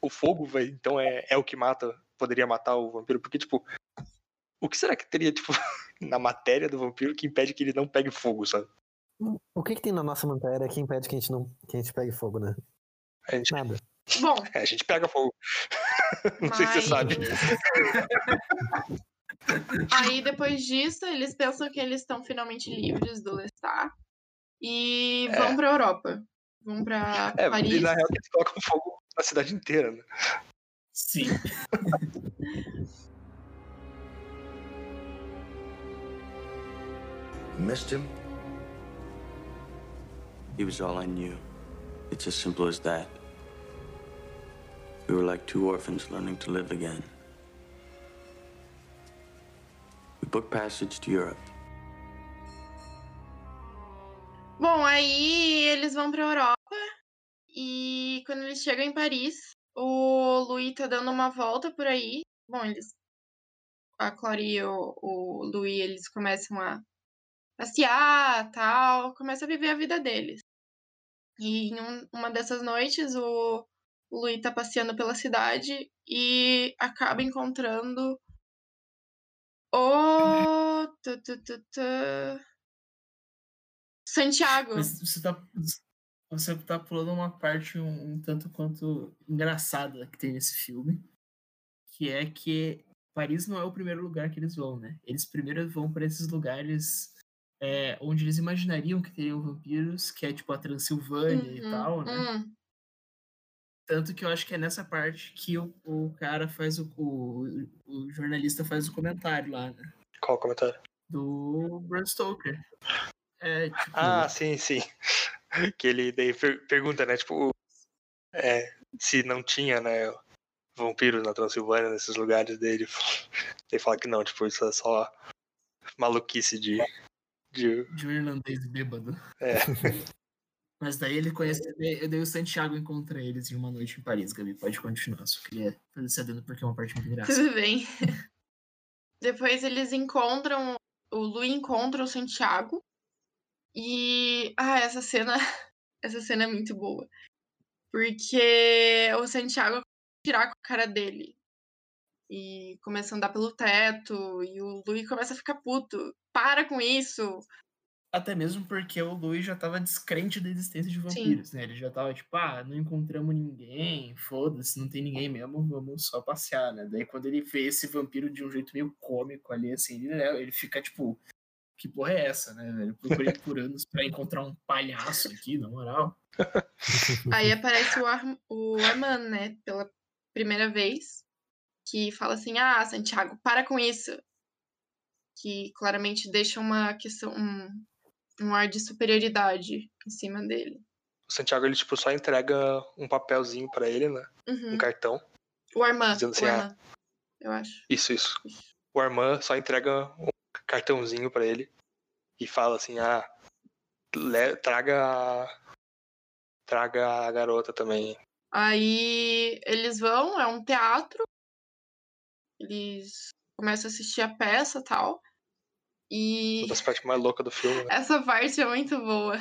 o fogo, vai, então é, é o que mata, poderia matar o vampiro? Porque, tipo, o que será que teria, tipo, na matéria do vampiro que impede que ele não pegue fogo, sabe? O que, que tem na nossa matéria que impede que a gente não que a gente pegue fogo, né? A gente, Nada. Bom, é, a gente pega fogo. não sei se você sabe. Aí depois disso, eles pensam que eles estão finalmente livres do Lestat e É. vão pra Europa. Vão pra É, Paris. e na real eles colocam fogo na cidade inteira, né? Sim. Missed him? He was all I knew. It's as simple as that. We were like two orphans learning to live again. We booked passage to Europe. Bom, aí eles vão pra Europa e quando eles chegam em Paris, o Louis tá dando uma volta por aí. Bom, eles. A Clary e o, o Louis, eles começam a passear tal, começam a viver a vida deles. E em um- uma dessas noites, o, o Louis tá passeando pela cidade e acaba encontrando o. tu, tu, tu, Santiago. Mas você tá. você tá pulando uma parte um, um tanto quanto engraçada que tem nesse filme, que é que Paris não é o primeiro lugar que eles vão, né? Eles primeiro vão para esses lugares é, onde eles imaginariam que teriam vampiros, que é tipo a Transilvânia e Uhum, tal, né? hum. Tanto que eu acho que é nessa parte que o, o cara faz o, o. o jornalista faz o comentário lá, né? Qual o comentário? Do Bram Stoker. É, tipo. Ah, sim, sim. Que ele daí per- pergunta, né? Tipo, é, se não tinha, né? Vampiros na Transilvânia, nesses lugares dele. Ele fala que não, tipo, isso é só maluquice de. de de um irlandês bêbado. é. Mas daí ele conhece. Eu dei o Santiago encontra eles em uma noite em Paris, Gabi. Pode continuar. Só queria fazer esse adendo porque é uma parte muito engraçada. Tudo bem. Depois eles encontram. O Lu encontra o Santiago. E. Ah, essa cena. Essa cena é muito boa. Porque o Santiago tirar com a cara dele. E começa a andar pelo teto. E o Lu começa a ficar puto. Para com isso! Até mesmo porque o Luiz já tava descrente da existência de vampiros, né? Ele já tava tipo, ah, não encontramos ninguém, foda-se, não tem ninguém mesmo, vamos só passear, né? Daí quando ele vê esse vampiro de um jeito meio cômico ali, assim, ele, né, ele fica tipo, que porra é essa, né? velho? Eu procurei por anos pra encontrar um palhaço aqui, na moral. Aí aparece o, Ar o Armand, né? Pela primeira vez. Que fala assim: Ah, Santiago, para com isso. Que claramente deixa uma questão. Um, um ar de superioridade em cima dele. O Santiago, ele, tipo, só entrega um papelzinho pra ele, né? Uhum. Um cartão. O Armand. Dizendo assim, o ah. Armand, Eu acho. Isso, isso. O Armand só entrega um cartãozinho pra ele e fala assim, ah, le- traga a... traga a garota também. Aí eles vão, é um teatro. Eles começam a assistir a peça e tal. E Uma das partes mais loucas do filme, né? Essa parte é muito boa.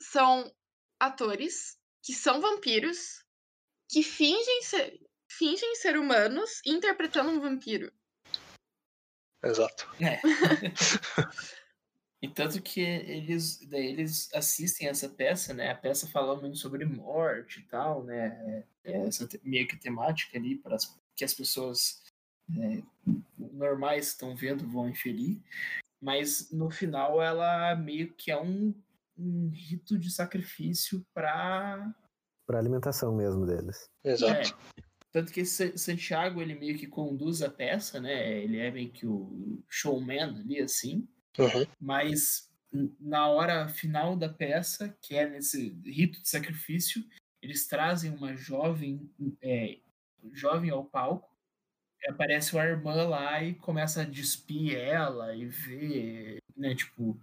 São atores que são vampiros que fingem ser, fingem ser humanos interpretando um vampiro. Exato. É. e tanto que eles, daí eles assistem essa peça, né? A peça fala muito sobre morte e tal, né? É essa meio que temática ali para que as pessoas é, normais estão vendo vão inferir. Mas no final ela meio que é um, um rito de sacrifício para Pra alimentação mesmo deles. Exato. É. Tanto que esse Santiago, ele meio que conduz a peça, né? Ele é meio que o showman ali, assim. Uhum. Mas na hora final da peça, que é nesse rito de sacrifício, eles trazem uma jovem, é, jovem ao palco. E aparece o Armand lá e começa a despir ela e ver, né, tipo,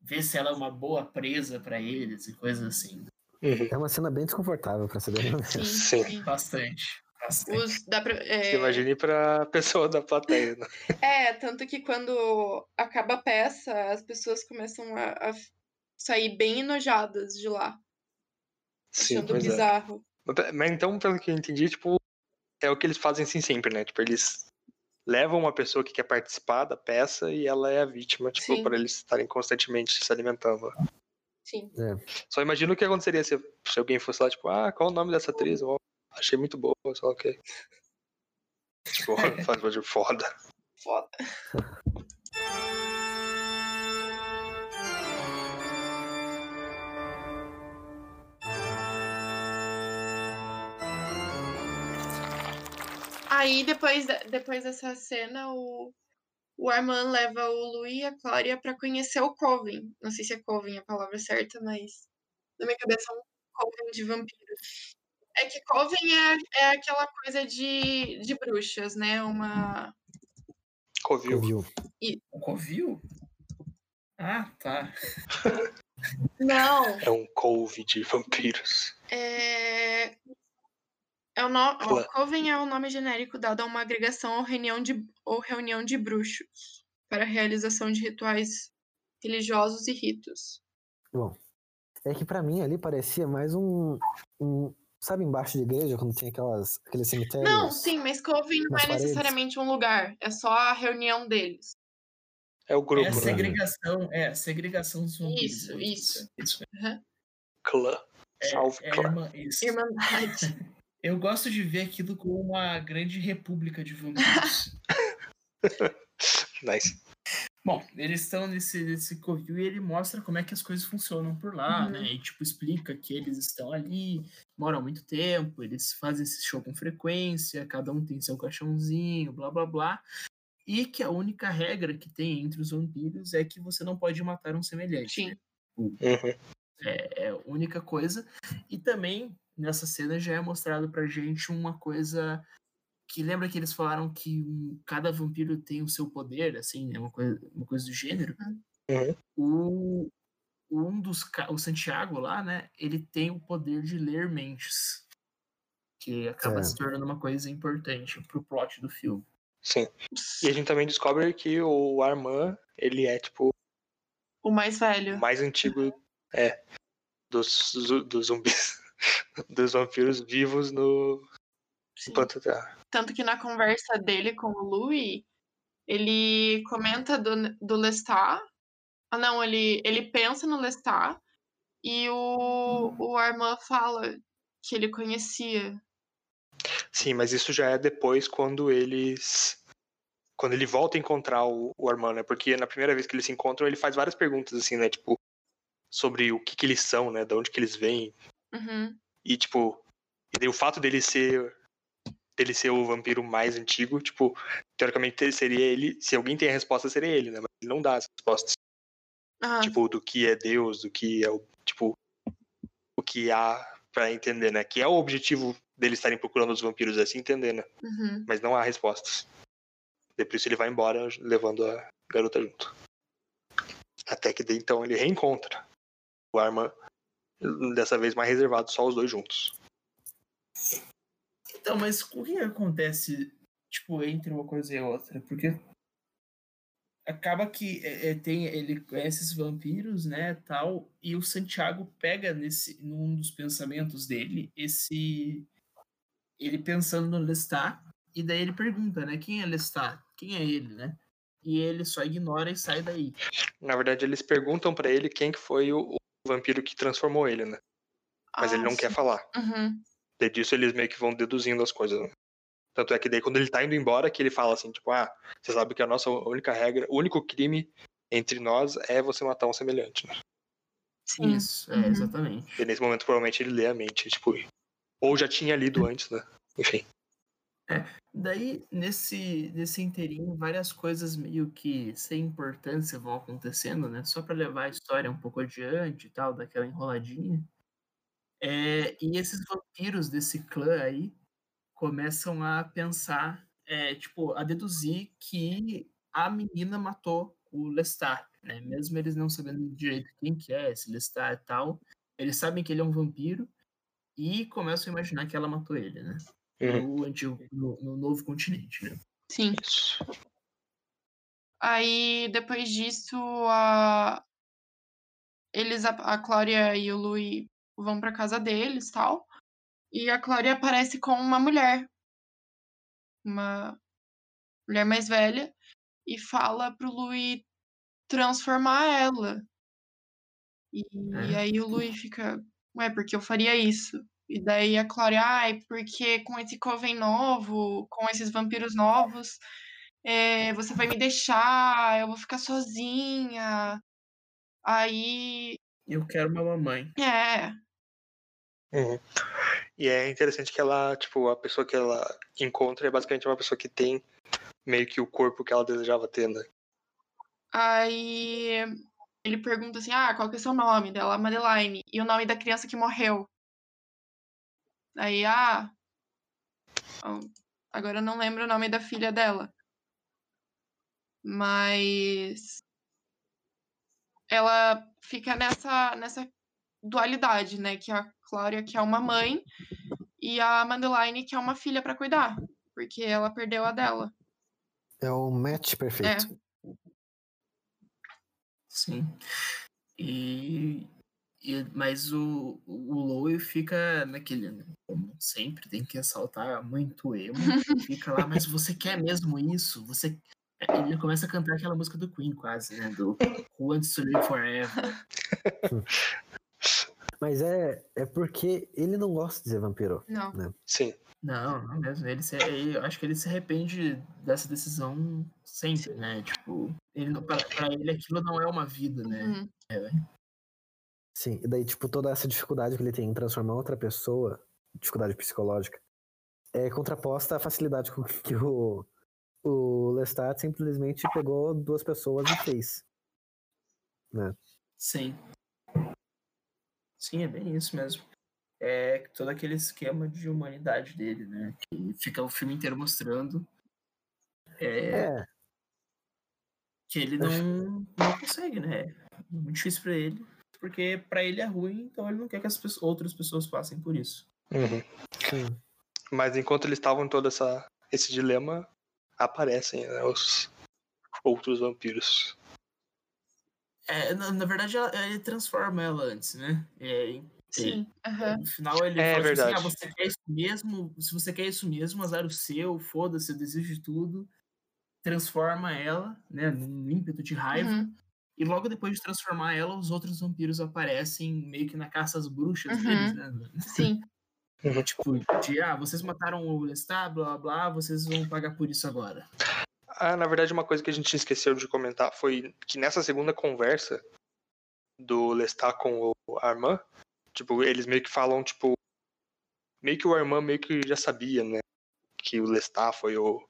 ver se ela é uma boa presa para eles e coisas assim. Uhum. É uma cena bem desconfortável, pra ser bem honesto. Sim, Sim. Bastante. bastante. Os, dá pra, é, imagine pra pessoa da plateia, né? é, tanto que quando acaba a peça, as pessoas começam a, a sair bem enojadas de lá, Sim, achando é. bizarro. Mas então, pelo que eu entendi, tipo, é o que eles fazem assim sempre, né? Tipo, eles levam uma pessoa que quer participar da peça e ela é a vítima, tipo, para eles estarem constantemente se alimentando. Sim. Só imagino o que aconteceria se, se alguém fosse lá, tipo, ah, qual o nome dessa atriz? Achei muito boa, sei lá o quê. Tipo, faz de foda. Foda. Aí, depois, de- depois dessa cena, o, o Armand leva o Louis e a Cláudia pra conhecer o Coven. Não sei se é Coven a palavra certa, mas na minha cabeça é um Coven de vampiros. É que Coven é, é aquela coisa de, de bruxas, né? Uma. Covil. Viu? O Covil? Ah, tá. Não! É um couve de vampiros. É, é o, no... Clã. o Coven é o nome genérico dado a uma agregação ou reunião de, ou reunião de bruxos para a realização de rituais religiosos e ritos. Bom, é que pra mim ali parecia mais um, um- Sabe embaixo de igreja, quando tem aquelas, aqueles cemitérios? Não, sim, mas Coven não é paredes. necessariamente um lugar, é só a reunião deles. É o grupo, É a né? segregação, é a segregação dos. Isso, é isso. isso. Clã. Salve, é Clá. irmã, isso. Irmandade. Eu gosto de ver aquilo como uma grande república de vampiros. Nice. Bom, eles estão nesse, nesse covil e ele mostra como é que as coisas funcionam por lá, Uhum. né? E, tipo, explica que eles estão ali, moram há muito tempo, eles fazem esse show com frequência, cada um tem seu caixãozinho, blá, blá, blá. E que a única regra que tem entre os vampiros é que você não pode matar um semelhante. Sim. Uhum. É, é a única coisa. E também, nessa cena, já é mostrado pra gente uma coisa que lembra que eles falaram que um- cada vampiro tem o seu poder, assim, né? Uma coisa, uma coisa do gênero. Uhum. O, um dos, o Santiago lá, né? Ele tem o poder de ler mentes. Que acaba É. se tornando uma coisa importante pro plot do filme. Sim. E a gente também descobre que o Armand, ele é, tipo, O mais o velho. mais antigo é, dos, dos zumbis, dos vampiros vivos no Sim. Terra. Tanto que na conversa dele com o Louis, ele comenta do, do Lestat. Ah, não, ele, ele pensa no Lestat e o, o Armand fala que ele conhecia. Sim, mas isso já é depois quando eles. Quando ele volta a encontrar o, o Armand, né? Porque na primeira vez que eles se encontram, ele faz várias perguntas, assim, né? Tipo, sobre o que, que eles são, né? De onde que eles vêm. Uhum. E, tipo, e daí o fato dele ser. dele ser o vampiro mais antigo, tipo, teoricamente seria ele. Se alguém tem a resposta, seria ele, né? Mas ele não dá as respostas. Ah, Tipo, do que é Deus, do que é o. Tipo, o que há pra entender, né? Que é o objetivo deles estarem procurando os vampiros, é se entender, né? uhum. mas não há respostas. E por isso ele vai embora levando a garota junto. Até que então ele reencontra Arma, dessa vez mais reservado, só os dois juntos. Então, mas o que acontece, tipo, entre uma coisa e outra? Porque acaba que é, é, tem ele conhece esses vampiros, né, tal, e o Santiago pega nesse num dos pensamentos dele esse ele pensando no Lestat e daí ele pergunta, né, quem é Lestat? Quem é ele, né? E ele só ignora e sai daí. Na verdade, eles perguntam pra ele quem que foi o vampiro que transformou ele, né? Mas ele Ah, não quer sim. falar. Uhum. Daí disso eles meio que vão deduzindo as coisas. né? Tanto é que daí quando ele tá indo embora, que ele fala assim, tipo, ah, você sabe que a nossa única regra, o único crime entre nós é você matar um semelhante, né? Sim. Isso, é, Uhum. exatamente. E nesse momento provavelmente ele lê a mente, tipo, ou já tinha lido antes, né? Enfim. Daí, nesse, nesse inteirinho, várias coisas meio que sem importância vão acontecendo, né? Só para levar a história um pouco adiante e tal, daquela enroladinha. É, e esses vampiros desse clã aí começam a pensar, é, tipo, a deduzir que a menina matou o Lestat, né? Mesmo eles não sabendo direito quem que é esse Lestat e tal, eles sabem que ele é um vampiro e começam a imaginar que ela matou ele, né? Uhum. no antigo, no, no novo continente, né? Sim. Aí, depois disso, a... eles, a, a Cláudia e o Louis vão pra casa deles tal. E a Cláudia aparece com uma mulher. Uma mulher mais velha. E fala pro Louis transformar ela. E, É. aí o Louis fica, ué, porque eu faria isso? E daí a Cláudia, ai, porque com esse coven novo, com esses vampiros novos, é, você vai me deixar, eu vou ficar sozinha. Aí, Eu quero uma mamãe. é, Uhum. E é interessante que ela, tipo, a pessoa que ela encontra é basicamente uma pessoa que tem meio que o corpo que ela desejava ter, né? aí ele pergunta assim, ah, qual que é o seu nome? Dela, Madeline. E o nome da criança que morreu? Aí, ah, ó, agora eu não lembro o nome da filha dela. Mas ela fica nessa, nessa dualidade, né? Que a Cláudia que é uma mãe e a Madeline que é uma filha pra cuidar, porque ela perdeu a dela. É o match perfeito. É. Sim. E, e mas o, o Lowe fica naquele, né, como sempre, tem que ressaltar muito emo. Fica lá, mas você quer mesmo isso? Você ele começa a cantar aquela música do Queen quase, né, do Who Wants to Live Forever. Mas é, é porque ele não gosta de ser vampiro. Não. Sim. Não, não mesmo. Ele se, eu acho que ele se arrepende dessa decisão sempre, né? Tipo, ele, não- pra, pra ele aquilo não é uma vida, né? Uhum. Sim, e daí, tipo, toda essa dificuldade que ele tem em transformar outra pessoa, dificuldade psicológica, é contraposta à facilidade com que o, o Lestat simplesmente pegou duas pessoas e fez. Sim. Sim, é bem isso mesmo. É todo aquele esquema de humanidade dele, né? Que fica o filme inteiro mostrando é, É, que ele não, não consegue, né? É muito difícil pra ele. Porque pra ele é ruim, então ele não quer que as pessoas- outras pessoas passem por isso. Uhum. sim. Mas enquanto eles estavam em todo essa, esse dilema, aparecem né, os outros vampiros. É, na, na verdade, ele transforma ela antes, né? É, Sim. aham. No final ele É fala assim, ah, você quer isso mesmo? Se você quer isso mesmo, azar o seu, foda-se, eu desejo de tudo. Transforma ela, né, num ímpeto de raiva. Uhum. E logo depois de transformar ela, os outros vampiros aparecem meio que na caça às bruxas Uhum. deles, né? Sim. Tipo, de, ah, vocês mataram o Lestat, blá blá blá, vocês vão pagar por isso agora. Ah, na verdade, uma coisa que a gente esqueceu de comentar foi que nessa segunda conversa do Lestat com o Armand, tipo, eles meio que falam, tipo, meio que o Armand meio que já sabia, né? Que o Lestat foi o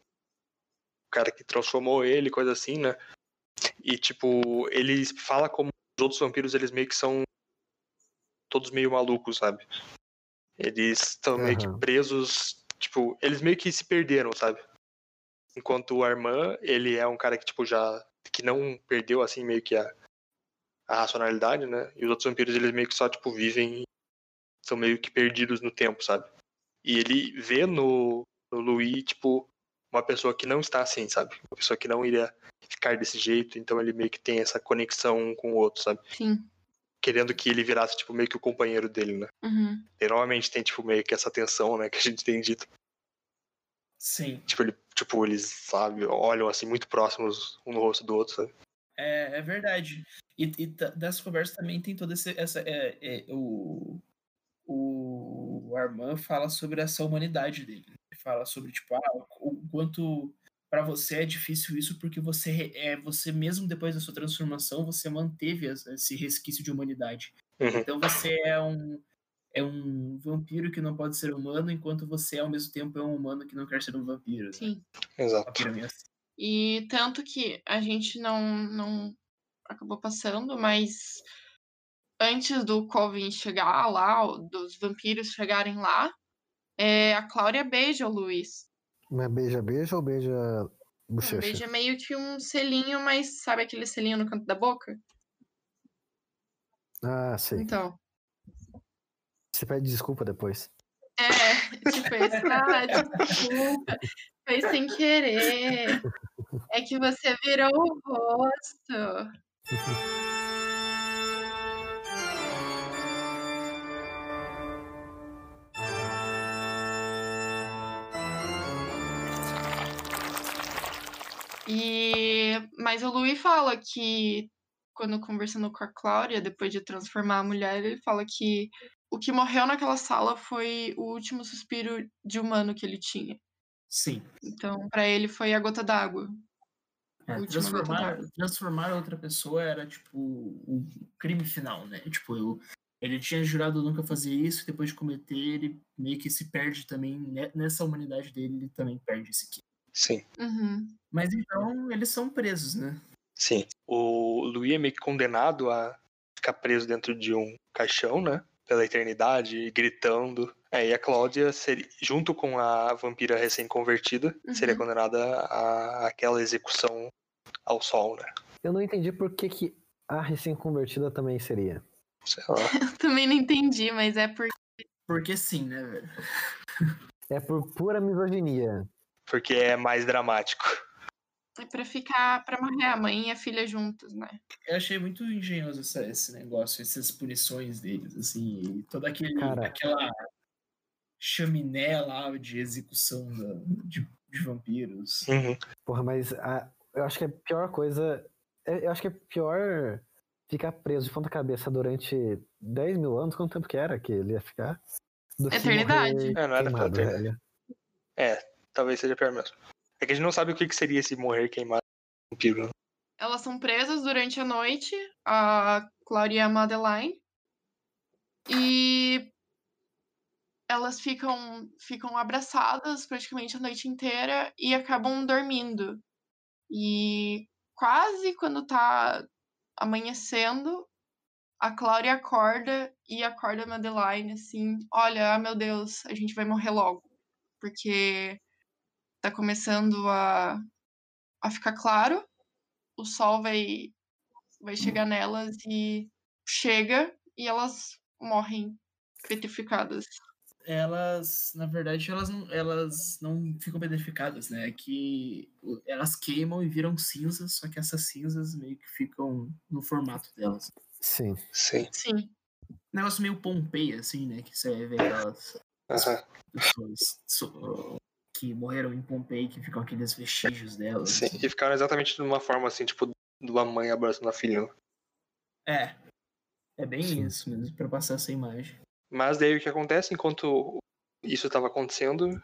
cara que transformou ele, coisa assim, né? E, tipo, ele fala como os outros vampiros, eles meio que são todos meio malucos, sabe? Eles estão meio que presos, tipo, eles meio que se perderam, sabe? Enquanto o Armand, ele é um cara que, tipo, já. que não perdeu, assim, meio que a, a racionalidade, né? E os outros vampiros, eles meio que só, tipo, vivem. são meio que perdidos no tempo, sabe? E ele vê no, no Louis, tipo, uma pessoa que não está assim, sabe? Uma pessoa que não iria ficar desse jeito, então ele meio que tem essa conexão um com o outro, sabe? Sim. Querendo que ele virasse, tipo, meio que o companheiro dele, né? Uhum. E normalmente tem, tipo, meio que essa tensão, né? Que a gente tem dito. Sim. Tipo, ele, tipo, eles, sabe, olham assim muito próximos um no rosto do outro, sabe? É, é verdade. E, e dessa conversa também tem toda esse- essa. É, é, o, o Armand fala sobre essa humanidade dele. Ele fala sobre, tipo, ah, o quanto para você é difícil isso porque você é você mesmo depois da sua transformação você manteve esse resquício de humanidade. Uhum. Então você é um é um vampiro que não pode ser humano enquanto você ao mesmo tempo é um humano que não quer ser um vampiro. né? Sim. Exato. Vampiro meio assim. E tanto que a gente não, não acabou passando, mas antes do Colvin chegar lá, dos vampiros chegarem lá, é, a Cláudia beija o Luiz. Mas beija, beija ou beija bochecha? beijo é meio que um selinho, mas sabe aquele selinho no canto da boca? Ah, sei. Então. Você pede desculpa depois. É, tipo esse, ah, desculpa, foi sem querer. É que você virou o rosto. E mas o Louis fala que quando conversando com a Cláudia, depois de transformar a mulher, ele fala que o que morreu naquela sala foi o último suspiro de humano que ele tinha. Sim. Então, pra ele foi a gota d'água. É, gota transformar, transformar outra pessoa era, tipo, o crime final, né? Tipo, eu, ele tinha jurado nunca fazer isso, e depois de cometer, ele meio que se perde também, ne- nessa humanidade dele, ele também perde esse aqui. Sim, Uhum. Mas então, eles são presos, né? sim. O Louis é meio que condenado a ficar preso dentro de um caixão, né? Pela eternidade, gritando. É, e a Cláudia, seria, junto com a vampira recém-convertida, seria Uhum. condenada a aquela execução ao sol, né? Eu não entendi por que, que a recém-convertida também seria. Sei lá. Eu também não entendi, mas é porque. Porque sim, né, velho? É por pura misoginia. Porque é mais dramático. É pra ficar. pra morrer a mãe e a filha juntas, né? Eu achei muito engenhoso essa- esse negócio, essas punições deles, assim, e toda aquele, Cara. aquela chaminé lá de execução da- de, de vampiros. Uhum. Porra, mas a- eu acho que a pior coisa. é- Eu acho que a pior ficar preso de ponta cabeça durante 10 mil anos, quanto tempo que era que ele ia ficar? Do Eternidade. É, não era pra queimado, eternidade. É, talvez seja pior mesmo. É que a gente não sabe o que, que seria esse morrer queimado vampiro. Elas são presas durante a noite, a Claudia e a Madeline. E elas ficam, ficam abraçadas praticamente a noite inteira e acabam dormindo. E quase quando tá amanhecendo, a Claudia acorda e acorda a Madeline assim: Olha, meu Deus, a gente vai morrer logo. Porque tá começando a, a ficar claro, o sol vai, vai chegar nelas e chega e elas morrem petrificadas. Elas, na verdade, elas não, elas não ficam petrificadas, né? É que elas queimam e viram cinzas, só que essas cinzas meio que ficam no formato delas. Sim. Sim. Sim. Um negócio meio Pompeia, assim, né? Que você vê aquelas pessoas so- que morreram em Pompeia, que ficam aqueles vestígios delas. sim. assim. E ficaram exatamente de uma forma assim, tipo, de uma mãe abraçando a filha. É. É bem Sim. isso mesmo, pra passar essa imagem. Mas daí o que acontece, enquanto isso estava acontecendo,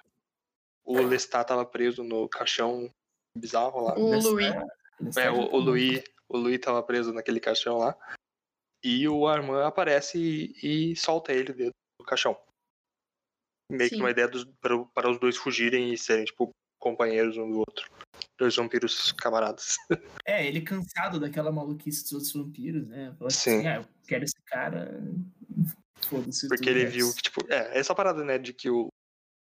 o Lestat estava preso no caixão bizarro lá. O Louis. nessa É, o, o. Louis, o Louis tava preso naquele caixão lá. E o Armand aparece e, e solta ele dentro do caixão. Meio que Sim. uma ideia dos, para, para os dois fugirem e serem, tipo, companheiros um do outro. Dois vampiros camaradas. É, ele cansado daquela maluquice dos outros vampiros, né? Fala Sim. assim, ah, eu quero esse cara. Foda-se. Porque ele viu que, tipo, é, essa parada, né, de que o,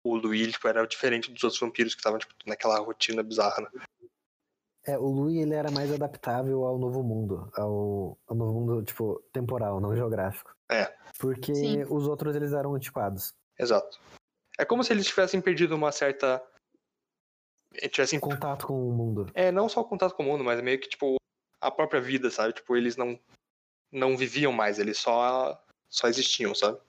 o Louis, tipo, era diferente dos outros vampiros que estavam, tipo, naquela rotina bizarra, né? É, o Louis ele era mais adaptável ao novo mundo, ao, ao novo mundo, tipo, temporal, não geográfico. É. Porque Sim. os outros eles eram antiquados. Exato. É como se eles tivessem perdido uma certa. eh, Tivessem Contato com o mundo. É, não só o contato com o mundo, mas meio que, tipo, a própria vida, sabe? Tipo, eles não, não viviam mais, eles só, só existiam, sabe?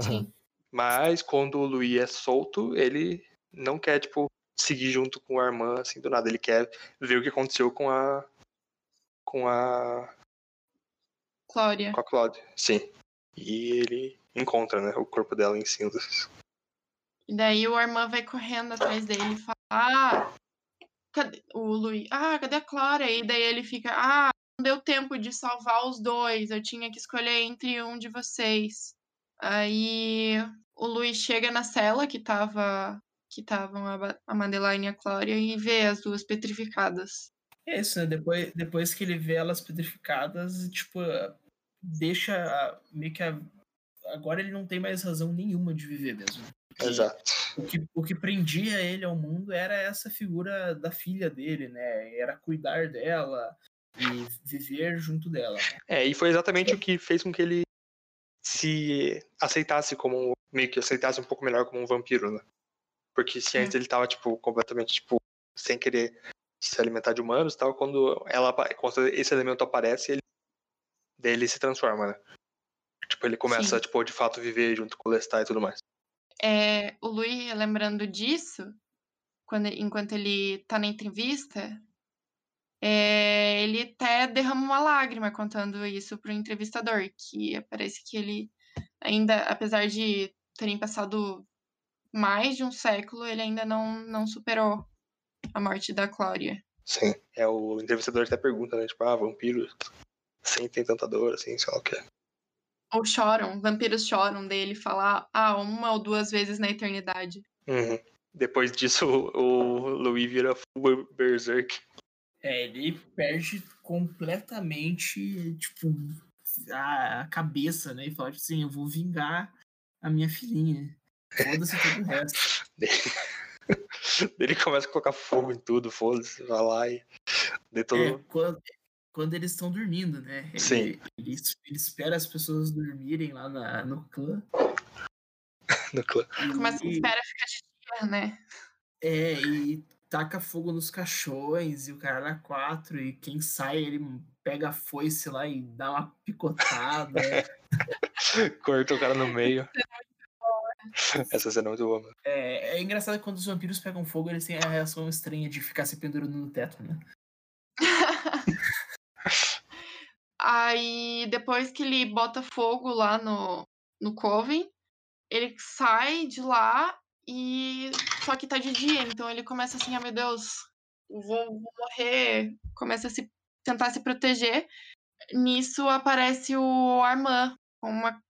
Sim. Mas quando o Louis é solto, ele não quer, tipo, seguir junto com o Armand, assim, do nada. Ele quer ver o que aconteceu com a. com a. Cláudia. com a Claude. Sim. E ele encontra, né, o corpo dela em cinzas. E daí o Armand vai correndo atrás dele e fala: Ah, cadê o Louis? Ah, cadê a Clara? E daí ele fica: Ah, não deu tempo de salvar os dois. Eu tinha que escolher entre um de vocês. Aí o Louis chega na cela que tava que estavam a, Madeline e a Cláudia e vê as duas petrificadas. É isso, né? Depois, depois que ele vê elas petrificadas, tipo, deixa a- meio que a- agora ele não tem mais razão nenhuma de viver mesmo. Exato. O que, o que prendia ele ao mundo era essa figura da filha dele, né? Era cuidar dela e viver junto dela. É, e foi exatamente o que fez com que ele se aceitasse como um- meio que aceitasse um pouco melhor como um vampiro, né? Porque se antes ele tava tipo completamente tipo sem querer se alimentar de humanos, e tal, quando ela quando esse elemento aparece, ele se transforma, né? Tipo, ele começa Sim. tipo de fato viver junto com o Lestat e tudo mais. É, o Louis, lembrando disso, quando, enquanto ele tá na entrevista, é, ele até derrama uma lágrima contando isso pro entrevistador, que parece que ele ainda, apesar de terem passado mais de um século, ele ainda não, não superou a morte da Cláudia. Sim. É o entrevistador até pergunta, né, tipo, ah, vampiros sentem tanta dor assim, sei lá o que. Ou choram, vampiros choram dele falar, ah, uma ou duas vezes na eternidade. Uhum. Depois disso, o o Louis vira full berserk. É, ele perde completamente, tipo, a, a cabeça, né? E fala tipo assim, eu vou vingar a minha filhinha. Foda-se todo o resto. Ele começa a colocar fogo em tudo, foda-se, vai lá e. De todo... É, quando, quando eles estão dormindo, né? Ele, Sim. Ele, ele espera as pessoas dormirem lá na, no clã. no clã. Começa a espera ficar de dia, né? É, e taca fogo nos caixões e o cara era quatro, e quem sai, ele pega a foice lá e dá uma picotada. Corta o cara no meio. Essa cena é muito boa, mano. é, é engraçado que quando os vampiros pegam fogo, eles têm a reação estranha de ficar se pendurando no teto, né? Aí, depois que ele bota fogo lá no, no Coven, ele sai de lá e. Só que tá de dia, então ele começa assim, ah, meu Deus, vou, vou morrer. Começa a se, tentar se proteger. Nisso aparece o Armand com uma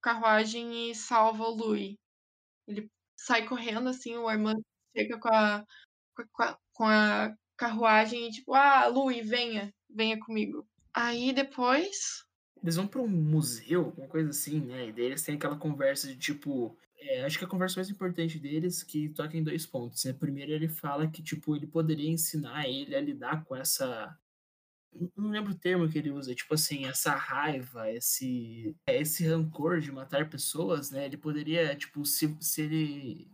carruagem e salva o Louis. Ele sai correndo, assim, o Armand chega com a, com a, com a carruagem e tipo, ah, Louis, venha, venha comigo. Aí depois. Eles vão pra um museu, alguma coisa assim, né? E daí eles têm aquela conversa de tipo. É, acho que a conversa mais importante deles que toca em dois pontos. Né? Primeiro, ele fala que tipo ele poderia ensinar ele a lidar com essa não lembro o termo que ele usa, tipo assim, essa raiva, esse esse rancor de matar pessoas, né? Ele poderia, tipo, se, se ele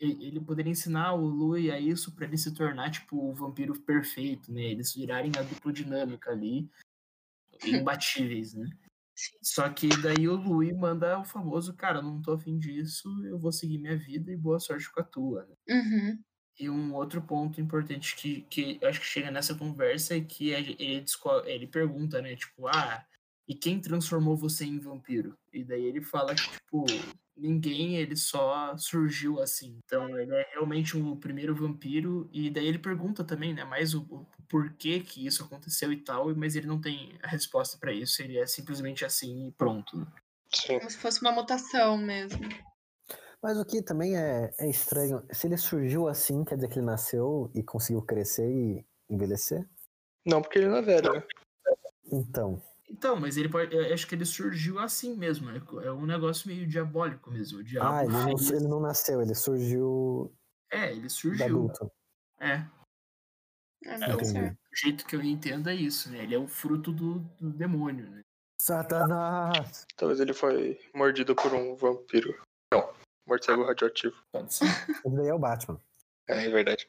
ele poderia ensinar o Lui a isso para ele se tornar tipo o vampiro perfeito, né? Eles virarem a dupla dinâmica ali, imbatíveis, né? Só que daí o Lui manda o famoso, cara, não tô afim disso, eu vou seguir minha vida e boa sorte com a tua. Né? Uhum. E um outro ponto importante que, que acho que chega nessa conversa é que ele, ele pergunta, né? Tipo, ah, e quem transformou você em vampiro? E daí ele fala que, tipo, ninguém, ele só surgiu assim. Então ele é realmente o primeiro vampiro. E daí ele pergunta também, né? Mais o, o porquê que isso aconteceu e tal, mas ele não tem a resposta para isso. Ele é simplesmente assim e pronto. Sim. Como se fosse uma mutação mesmo. Mas o que também é, é estranho, se ele surgiu assim, quer dizer que ele nasceu e conseguiu crescer e envelhecer? Não, porque ele não é velho, né? Então, Então, mas ele pode. Eu acho que ele surgiu assim mesmo. É, é um negócio meio diabólico mesmo. Diabo ah, ele não, ele não nasceu, ele surgiu É, ele surgiu. adulto. É. É, tá o, jeito que eu entendo é isso, né? Ele é o fruto do, do demônio, né? Satanás! Talvez ele foi mordido por um vampiro. Não, morcego radioativo. Pode ser. Daí é o Batman. É, é verdade.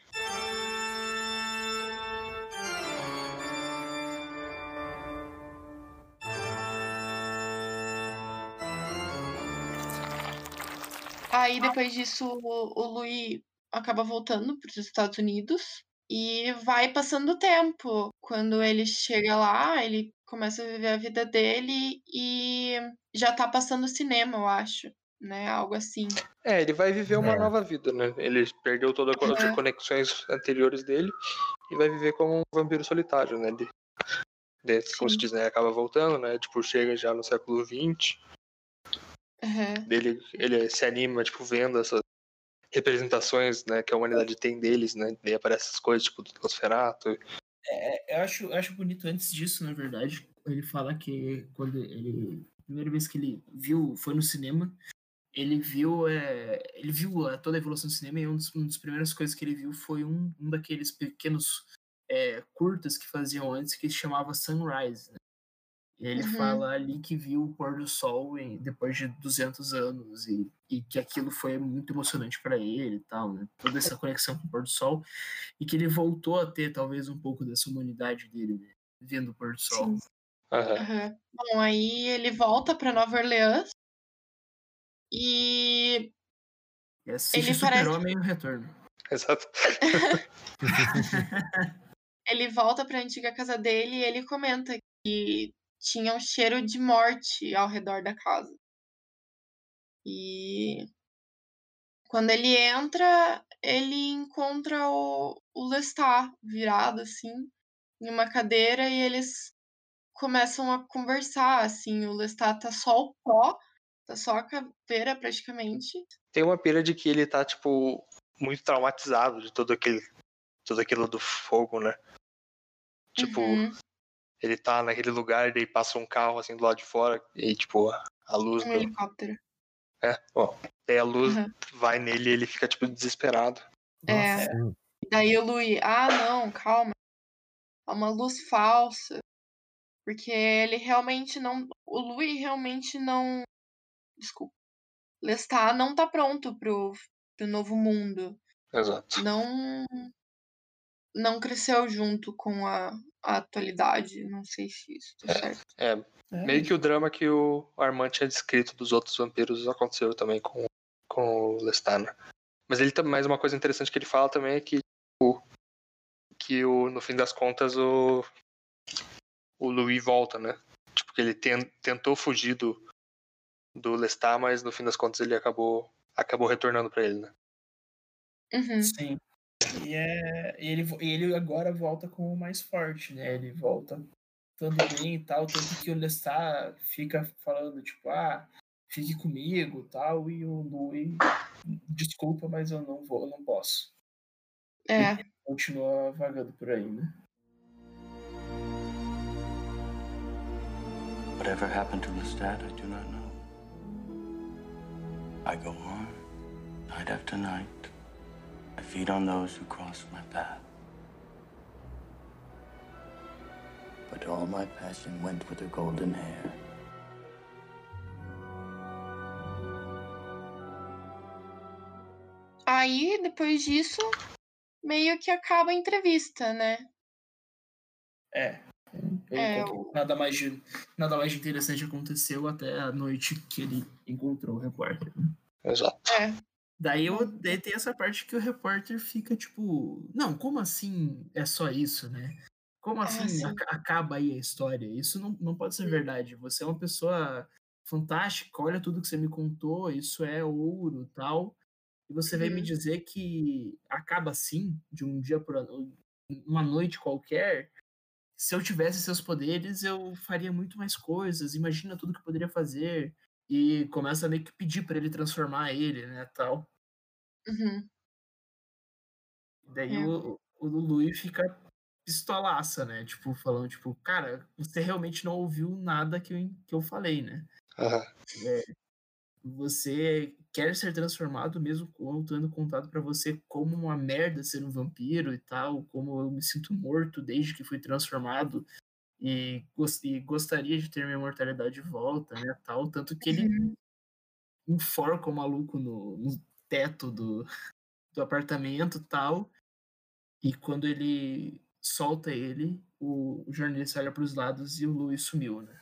Aí depois disso o, o Louis acaba voltando para os Estados Unidos e vai passando o tempo. Quando ele chega lá, ele começa a viver a vida dele e já tá passando cinema, eu acho, né? Algo assim. É, ele vai viver uma É. nova vida, né? Ele perdeu todas as É. conexões anteriores dele e vai viver como um vampiro solitário, né? Ele, ele, como se diz, né? Acaba voltando, né? Tipo, chega já no século XX. Aham. Ele, ele se anima, tipo, vendo essas representações, né? Que a humanidade tem deles, né? Daí aparecem essas coisas, tipo, do Nosferatu. É, eu acho, eu acho bonito antes disso, na verdade. Ele fala que quando ele. A primeira vez que ele viu, foi no cinema. Ele viu, é, ele viu a- toda a evolução do cinema e um dos, uma das primeiras coisas que ele viu foi um, um daqueles pequenos é, curtas que faziam antes que se chamava Sunrise. né? E ele Uhum. fala ali que viu o pôr do sol em- depois de 200 anos e, e que aquilo foi muito emocionante para ele e tal, né? Toda essa conexão com o pôr do sol e que ele voltou a ter talvez um pouco dessa humanidade dele, né? Vendo o pôr do sol. Aham. Aham. Bom, aí ele volta para Nova Orleans e E assiste Ele parece- Super-Homem no retorno. Exato. ele volta para a antiga casa dele e ele comenta que tinha um cheiro de morte ao redor da casa. E quando ele entra, ele encontra o, o Lestat virado assim em uma cadeira e eles começam a conversar assim, o Lestat tá só o pó, tá só a caveira praticamente. Tem uma pira de que ele tá, tipo, muito traumatizado de todo aquele. Tudo aquilo do fogo, né? Tipo, Uhum. Ele tá naquele lugar e daí passa um carro assim do lado de fora e, tipo, a luz um do. helicóptero. É, ó. Daí a luz Uhum. vai nele e ele fica, tipo, desesperado. É. Sim. Daí o Louis, ah, não, calma. É uma luz falsa. Porque ele realmente não. O Louis realmente não. Desculpa. Lestat não tá pronto pro, pro novo mundo. Exato. Não. Não cresceu junto com a, a atualidade. Não sei se isso tá certo. É, É, meio que o drama que o Armand tinha descrito dos outros vampiros aconteceu também com, com o Lestat, né? Mas ele também, mais uma coisa interessante que ele fala também é que, tipo, que o, no fim das contas o, o Louis volta, né? Ele ten- tentou fugir do, do Lestat, mas no fim das contas ele acabou, acabou retornando pra ele, né? Uhum. Sim. E, é, ele, ele agora volta como mais forte, né? Ele volta estando bem e tal, tanto que o Lestat fica falando, tipo, ah, fique comigo tal, e o Louis, desculpa, mas eu não vou, eu não posso. É. Continua vagando por aí, né? Whatever happened to Lestat, I do not know. I go on, night after night. I feed on those who cross my path. But all my passion went with her golden hair. Aí, depois disso, meio que acaba a entrevista, né? É. É, nada, mais de, nada mais interessante aconteceu até a noite que ele encontrou o repórter. Exato. É. Daí, eu, daí tem essa parte que o repórter fica tipo, não, como assim é só isso, né? Como assim sim. aca- acaba aí a história? Isso não, não pode ser verdade. Você é uma pessoa fantástica, olha tudo que você me contou, isso é ouro tal. E você vem me Uhum. dizer que acaba assim, de um dia por uma noite qualquer. Se eu tivesse seus poderes, eu faria muito mais coisas. Imagina tudo que eu poderia fazer. E começa a meio que pedir pra ele transformar ele, né, tal. Uhum. Daí É. o, o Lulu fica pistolaça, né? Tipo, falando, tipo, cara, você realmente não ouviu nada que eu, que eu falei, né? Aham. Você quer ser transformado mesmo tendo contado pra você como uma merda ser um vampiro e tal, como eu me sinto morto desde que fui transformado e, e gostaria de ter minha mortalidade de volta, né, tal, tanto que ele Uhum. enforca o maluco no, no teto do, do apartamento e tal. E quando ele solta ele, o, o jornalista olha pros lados e o Louis sumiu, né?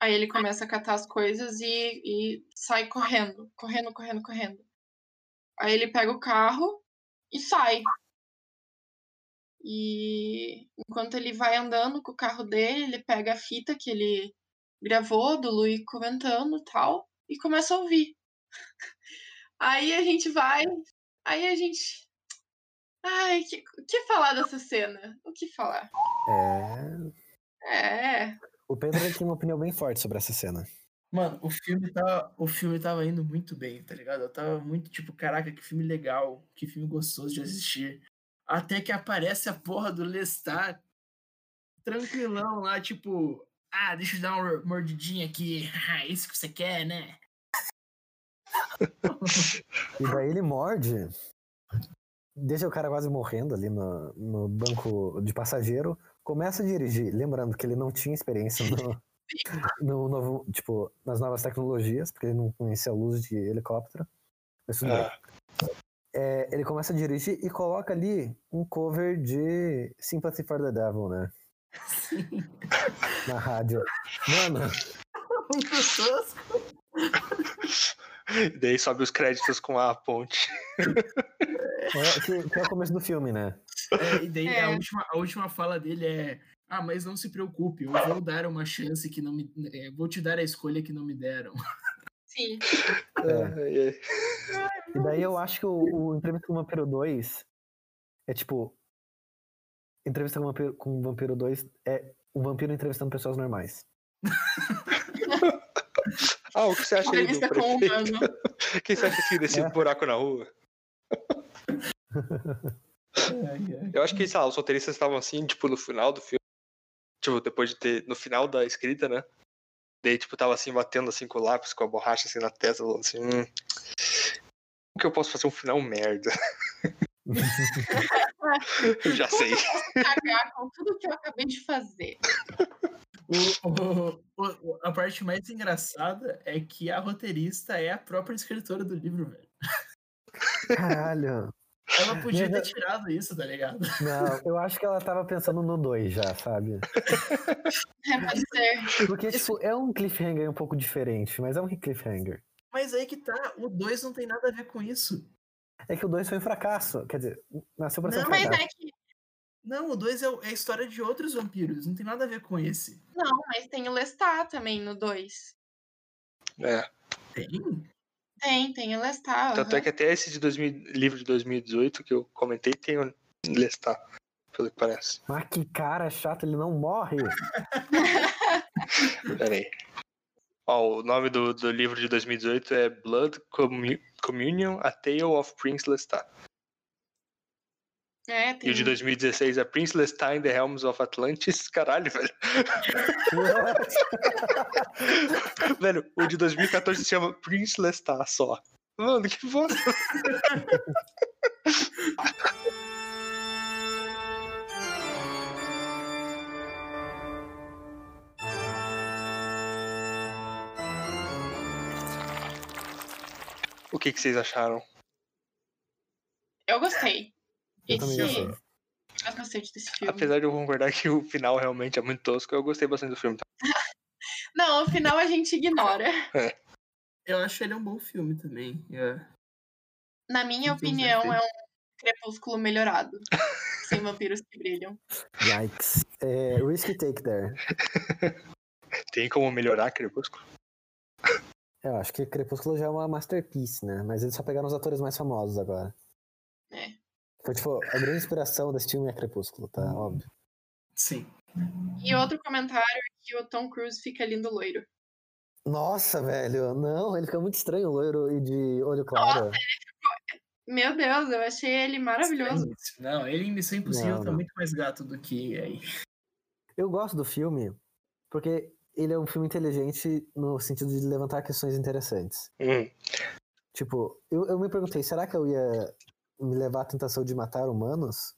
Aí ele começa a catar as coisas e, e sai correndo, correndo, correndo, correndo. Aí ele pega o carro e sai. E enquanto ele vai andando com o carro dele, ele pega a fita que ele gravou do Louis comentando e tal, e começa a ouvir. Aí a gente vai, aí a gente. Ai, que, o que falar dessa cena? O que falar? É. É. O Pedro ele tem uma opinião bem forte sobre essa cena. Mano, o filme, tava, o filme tava indo muito bem, tá ligado? Eu tava muito tipo, caraca, que filme legal, que filme gostoso de assistir. Até que aparece a porra do Lestat tranquilão lá, tipo, ah, deixa eu dar uma mordidinha aqui. Ah, isso que você quer, né? E daí ele morde, deixa o cara quase morrendo ali no, no banco de passageiro, começa a dirigir, lembrando que ele não tinha experiência no, no novo, tipo, nas novas tecnologias, porque ele não conhecia a luz de helicóptero. Bem. Ah, É, ele começa a dirigir e coloca ali um cover de Sympathy for the Devil, né? Na rádio. Mano, Daí sobe os créditos com a ponte. é, que, que é o começo do filme, né? É, e daí a, É. última, a última fala dele é: Ah, mas não se preocupe, eu vou dar uma chance que não me. é, vou te dar a escolha que não me deram. Sim. Ai. E daí eu acho que o, o Entrevista com o Vampiro 2 é tipo. Entrevista com o Vampiro, com o Vampiro 2 é um vampiro entrevistando pessoas normais. Ah, o que você acha aí do Entrevista com um prefeito? O que você acha assim desse É. buraco na rua? Eu acho que, sei lá, os roteiristas estavam assim, tipo, no final do filme. Tipo, depois de ter. No final da escrita, né? Daí, tipo, tava assim, batendo assim com o lápis, com a borracha assim na testa, falando assim. Hum, como que eu posso fazer um final merda? eu já sei. Cagar com tudo que eu acabei de fazer. O- o- o- a parte mais engraçada é que a roteirista é a própria escritora do livro, velho. Caralho. Ela podia ter Mas- tirado isso, tá ligado? Não, eu acho que ela tava pensando no 2 já, sabe? É, pode ser. Porque, tipo, é um cliffhanger um pouco diferente, mas é um cliffhanger. Mas aí que tá, o 2 não tem nada a ver com isso. É que o 2 foi um fracasso. Quer dizer, nasceu pra ser um Não, Mas fracasso. é que Não, o 2 é, é a história de outros vampiros, não tem nada a ver com esse. Não, mas tem o Lestat também no 2. É. Tem? Tem, tem o Lestat. Tanto é aham. que até esse de 2000, livro de 2018 que eu comentei tem o Lestat, pelo que parece. Mas que cara chato, ele não morre. Pera aí. Ó, o nome do, do livro de 2018 é Blood Commu- Communion, A Tale of Prince Lestat. É, E tem. o de 2016 é Prince Lestat in the Helms of Atlantis. Caralho, velho. velho, o de 2014 se chama Prince Lestat só. Mano, que bosta. O que, que vocês acharam? Eu gostei. Eu também gostei. Eu gostei desse filme. Apesar de eu concordar que o final realmente é muito tosco, eu gostei bastante do filme. tá? Não, o final a gente ignora. Eu acho ele um bom filme também. é. Na minha tem opinião, é um crepúsculo melhorado. sem vampiros que brilham. Yikes. É, risky take there. Tem como melhorar Crepúsculo? Eu acho que Crepúsculo já é uma masterpiece, né? Mas eles só pegaram os atores mais famosos agora. É. Foi tipo, a grande inspiração desse filme é Crepúsculo, tá? Óbvio. Sim. E outro comentário é que o Tom Cruise fica lindo loiro. Nossa, velho, não, ele fica muito estranho, loiro e de olho claro. Meu Deus, eu achei ele maravilhoso. Não, ele em Missão Impossível Não, tá não. muito mais gato do que aí. Eu gosto do filme porque ele é um filme inteligente no sentido de levantar questões interessantes. Hum, Tipo, eu, eu me perguntei, será que eu ia me levar à tentação de matar humanos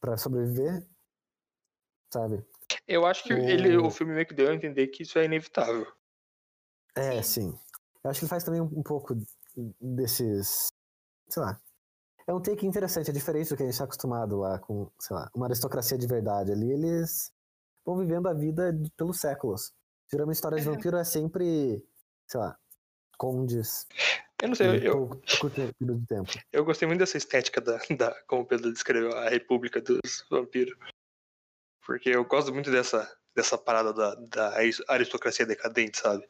pra sobreviver? Sabe? Eu acho que O- ele, o filme meio que deu a entender que isso é inevitável. É, sim. Eu acho que ele faz também um, um pouco desses. Sei lá. É um take interessante, é diferente do que a gente está acostumado lá com, sei lá, uma aristocracia de verdade. Ali eles vão vivendo a vida de- pelos séculos. Geralmente história de Uhum. vampiro é sempre, sei lá, condes. Eu não sei, eu, período de tempo. eu gostei muito dessa estética da, da, como o Pedro descreveu, a República dos Vampiros. Porque eu gosto muito dessa, dessa parada da, da aristocracia decadente, sabe?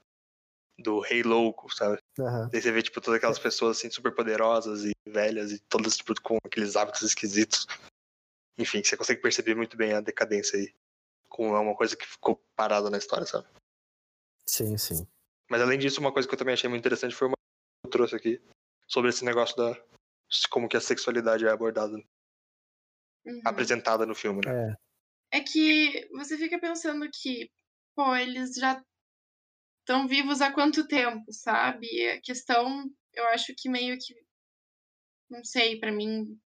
Do rei louco, sabe? Aham. Daí você vê, tipo, todas aquelas pessoas, assim, super poderosas e velhas e todas, tipo, com aqueles hábitos esquisitos. Enfim, você consegue perceber muito bem a decadência aí. Como é uma coisa que ficou parada na história, sabe? Sim, sim. Mas além disso, uma coisa que eu também achei muito interessante foi uma eu trouxe aqui sobre esse negócio da como que a sexualidade é abordada, Uhum. apresentada no filme, né? É. É que você fica pensando que, pô, eles já estão vivos há quanto tempo, sabe? E a questão, eu acho que meio que. Não sei, pra mim.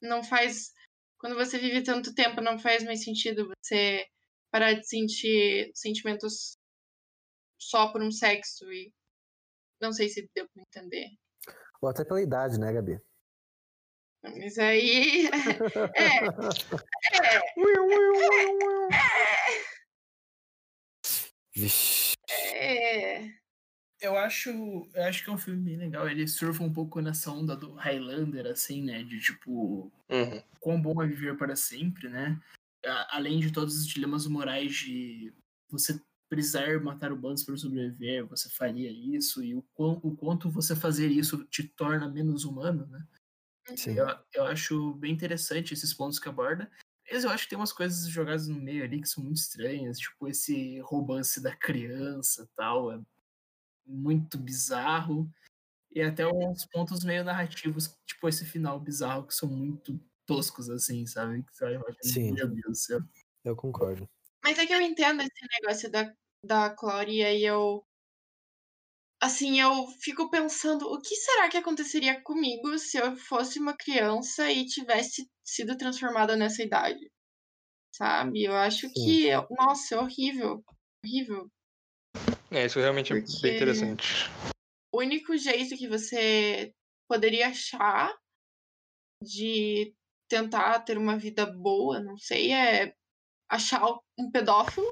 Não faz. Quando você vive tanto tempo, não faz mais sentido você parar de sentir sentimentos só por um sexo e. Não sei se deu pra entender. Ou até pela idade, né, Gabi? Mas aí. é, Vixe. é. Eu acho, eu acho que é um filme bem legal. Ele surfa um pouco nessa onda do Highlander, assim, né? De tipo, Uhum. quão bom é viver para sempre, né? A- Além de todos os dilemas morais de você precisar matar humanos para sobreviver, você faria isso, e o, quão, o quanto você fazer isso te torna menos humano, né? Sim. Eu, eu acho bem interessante esses pontos que aborda. Mas eu acho que tem umas coisas jogadas no meio ali que são muito estranhas, tipo esse romance da criança tal, é muito bizarro. E até uns pontos meio narrativos, tipo esse final bizarro, que são muito toscos, assim, sabe? Que você vai Sim. Meu Deus do céu. Eu concordo. Mas é que eu entendo esse negócio da, da Cláudia e eu. Assim, eu fico pensando, o que será que aconteceria comigo se eu fosse uma criança e tivesse sido transformada nessa idade? Sabe? Eu acho que. Nossa, é horrível. Horrível. É, isso realmente é Porque- bem interessante. O único jeito que você poderia achar de tentar ter uma vida boa, não sei, é achar um pedófilo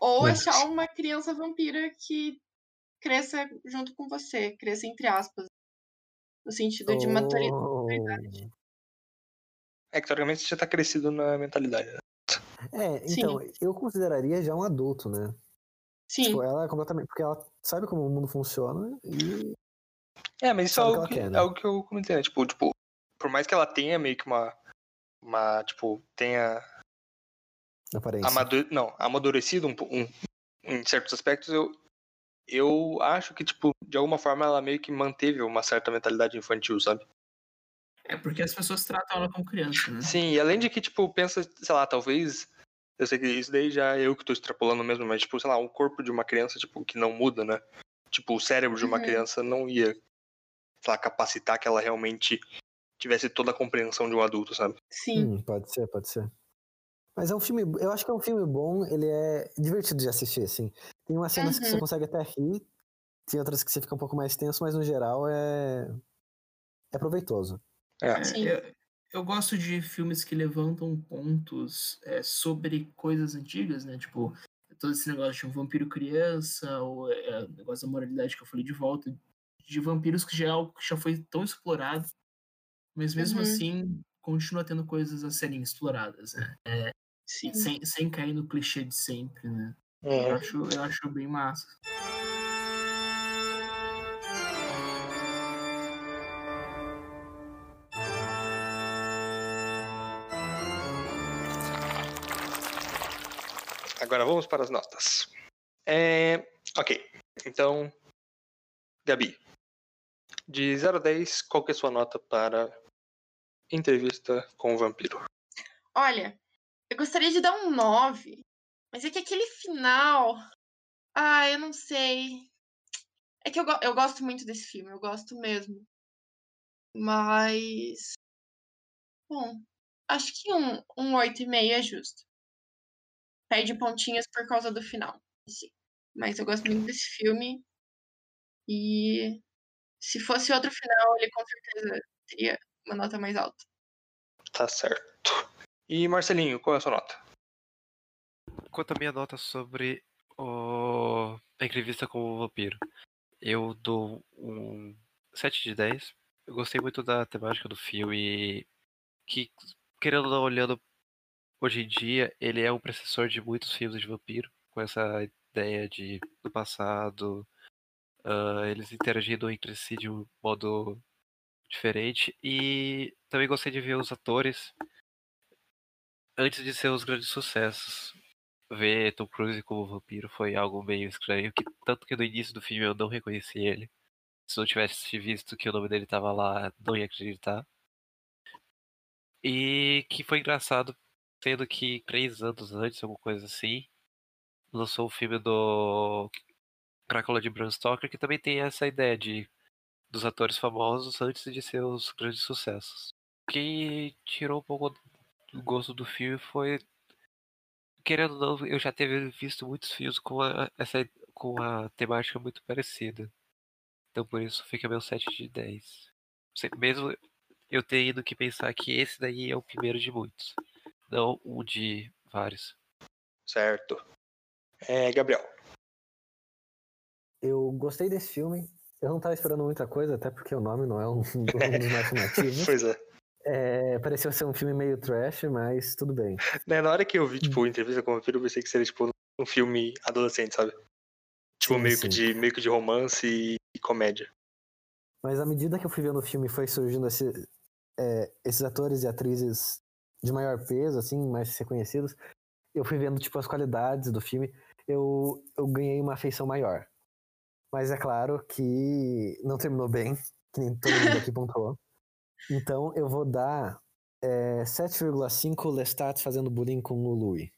ou achar uma criança vampira que cresça junto com você, cresça entre aspas, no sentido de maturidade. Oh. É que teoricamente você já tá crescido na mentalidade. Né? É, Sim. então, eu consideraria já um adulto, né? Sim. Tipo, ela é completamente. Porque ela sabe como o mundo funciona e. É, mas isso é que algo ela que, quer, né? é algo que eu comentei, né? Tipo, tipo, por mais que ela tenha meio que uma. Uma, tipo, tenha Aparência. amadu... não, amadurecido um, um, em certos aspectos, eu, eu acho que, tipo, de alguma forma ela meio que manteve uma certa mentalidade infantil, sabe? É porque as pessoas tratam ela como criança, né? Sim, e além de que, tipo, pensa, sei lá, talvez. Eu sei que isso daí já é eu que tô extrapolando mesmo, mas, tipo, sei lá, um corpo de uma criança, tipo, que não muda, né? Tipo, o cérebro de uma Uhum. criança não ia, sei lá, capacitar que ela realmente tivesse toda a compreensão de um adulto, sabe? Sim. Hum, pode ser, pode ser. Mas é um filme. Eu acho que é um filme bom, ele é divertido de assistir, assim. Tem umas cenas que você Uhum. consegue até rir, tem outras que você fica um pouco mais tenso, mas no geral é. É proveitoso. É. Sim. eu, eu gosto de filmes que levantam pontos é, sobre coisas antigas, né? Tipo, todo esse negócio de um vampiro criança, ou é, o negócio da moralidade que eu falei de volta, de vampiros que já é algo que já foi tão explorado, mas mesmo Uhum. assim continua tendo coisas a serem exploradas, né? Sim. Sem, sem cair no clichê de sempre, né? Eu Uhum. acho, eu acho bem massa. Agora vamos para as notas. É, ok, então, Gabi, de 0 a 10, qual que é a sua nota para entrevista com o vampiro? Olha, eu gostaria de dar um 9, mas é que aquele final. Ah, eu não sei. É que eu, eu gosto muito desse filme, eu gosto mesmo. Mas. Bom, acho que um, um 8,5 é justo. Perde pontinhos por causa do final. Mas eu gosto muito desse filme. E se fosse outro final, ele com certeza teria uma nota mais alta. Tá certo. E Marcelinho, qual é a sua nota? Quanto à minha nota sobre o... a entrevista com o vampiro, eu dou um 7 de 10. Eu gostei muito da temática do filme, que, querendo ou não, olhando hoje em dia, ele é um precessor de muitos filmes de vampiro, com essa ideia de do passado, ah, eles interagindo entre si de um modo diferente. E também gostei de ver os atores antes de ser os grandes sucessos ver Tom Cruise como vampiro foi algo meio estranho, que tanto que no início do filme eu não reconheci ele. Se não tivesse visto que o nome dele tava lá, não ia acreditar. E que foi engraçado, sendo que três anos antes, alguma coisa assim, lançou o filme do Drácula de Bram Stoker, que também tem essa ideia de dos atores famosos antes de ser os grandes sucessos. Que tirou um pouco gosto do filme foi querendo ou não, eu já teve visto muitos filmes com a, essa com a temática muito parecida. Então por isso fica meu 7 de 10. Se- Mesmo eu tendo que pensar que esse daí é o primeiro de muitos, não um de vários. Certo. É, Gabriel. Eu gostei desse filme. Eu não tava esperando muita coisa, até porque o nome não é um, um dos mais chamativos. Pois é. É, pareceu ser um filme meio trash, mas tudo bem. Né, Na hora que eu vi, tipo, entrevista com o vampiro, eu pensei que seria, tipo, um filme adolescente, sabe? Tipo, Sim, meio, Que sim. de, meio que de romance e, e comédia. Mas à medida que eu fui vendo o filme, foi surgindo esse- é, esses atores e atrizes de maior peso, assim, mais reconhecidos. Eu fui vendo, tipo, as qualidades do filme. Eu, eu ganhei uma afeição maior. Mas é claro que não terminou bem, que nem todo mundo aqui pontuou. Então eu vou dar é, 7,5 Lestat fazendo bullying com o Louis.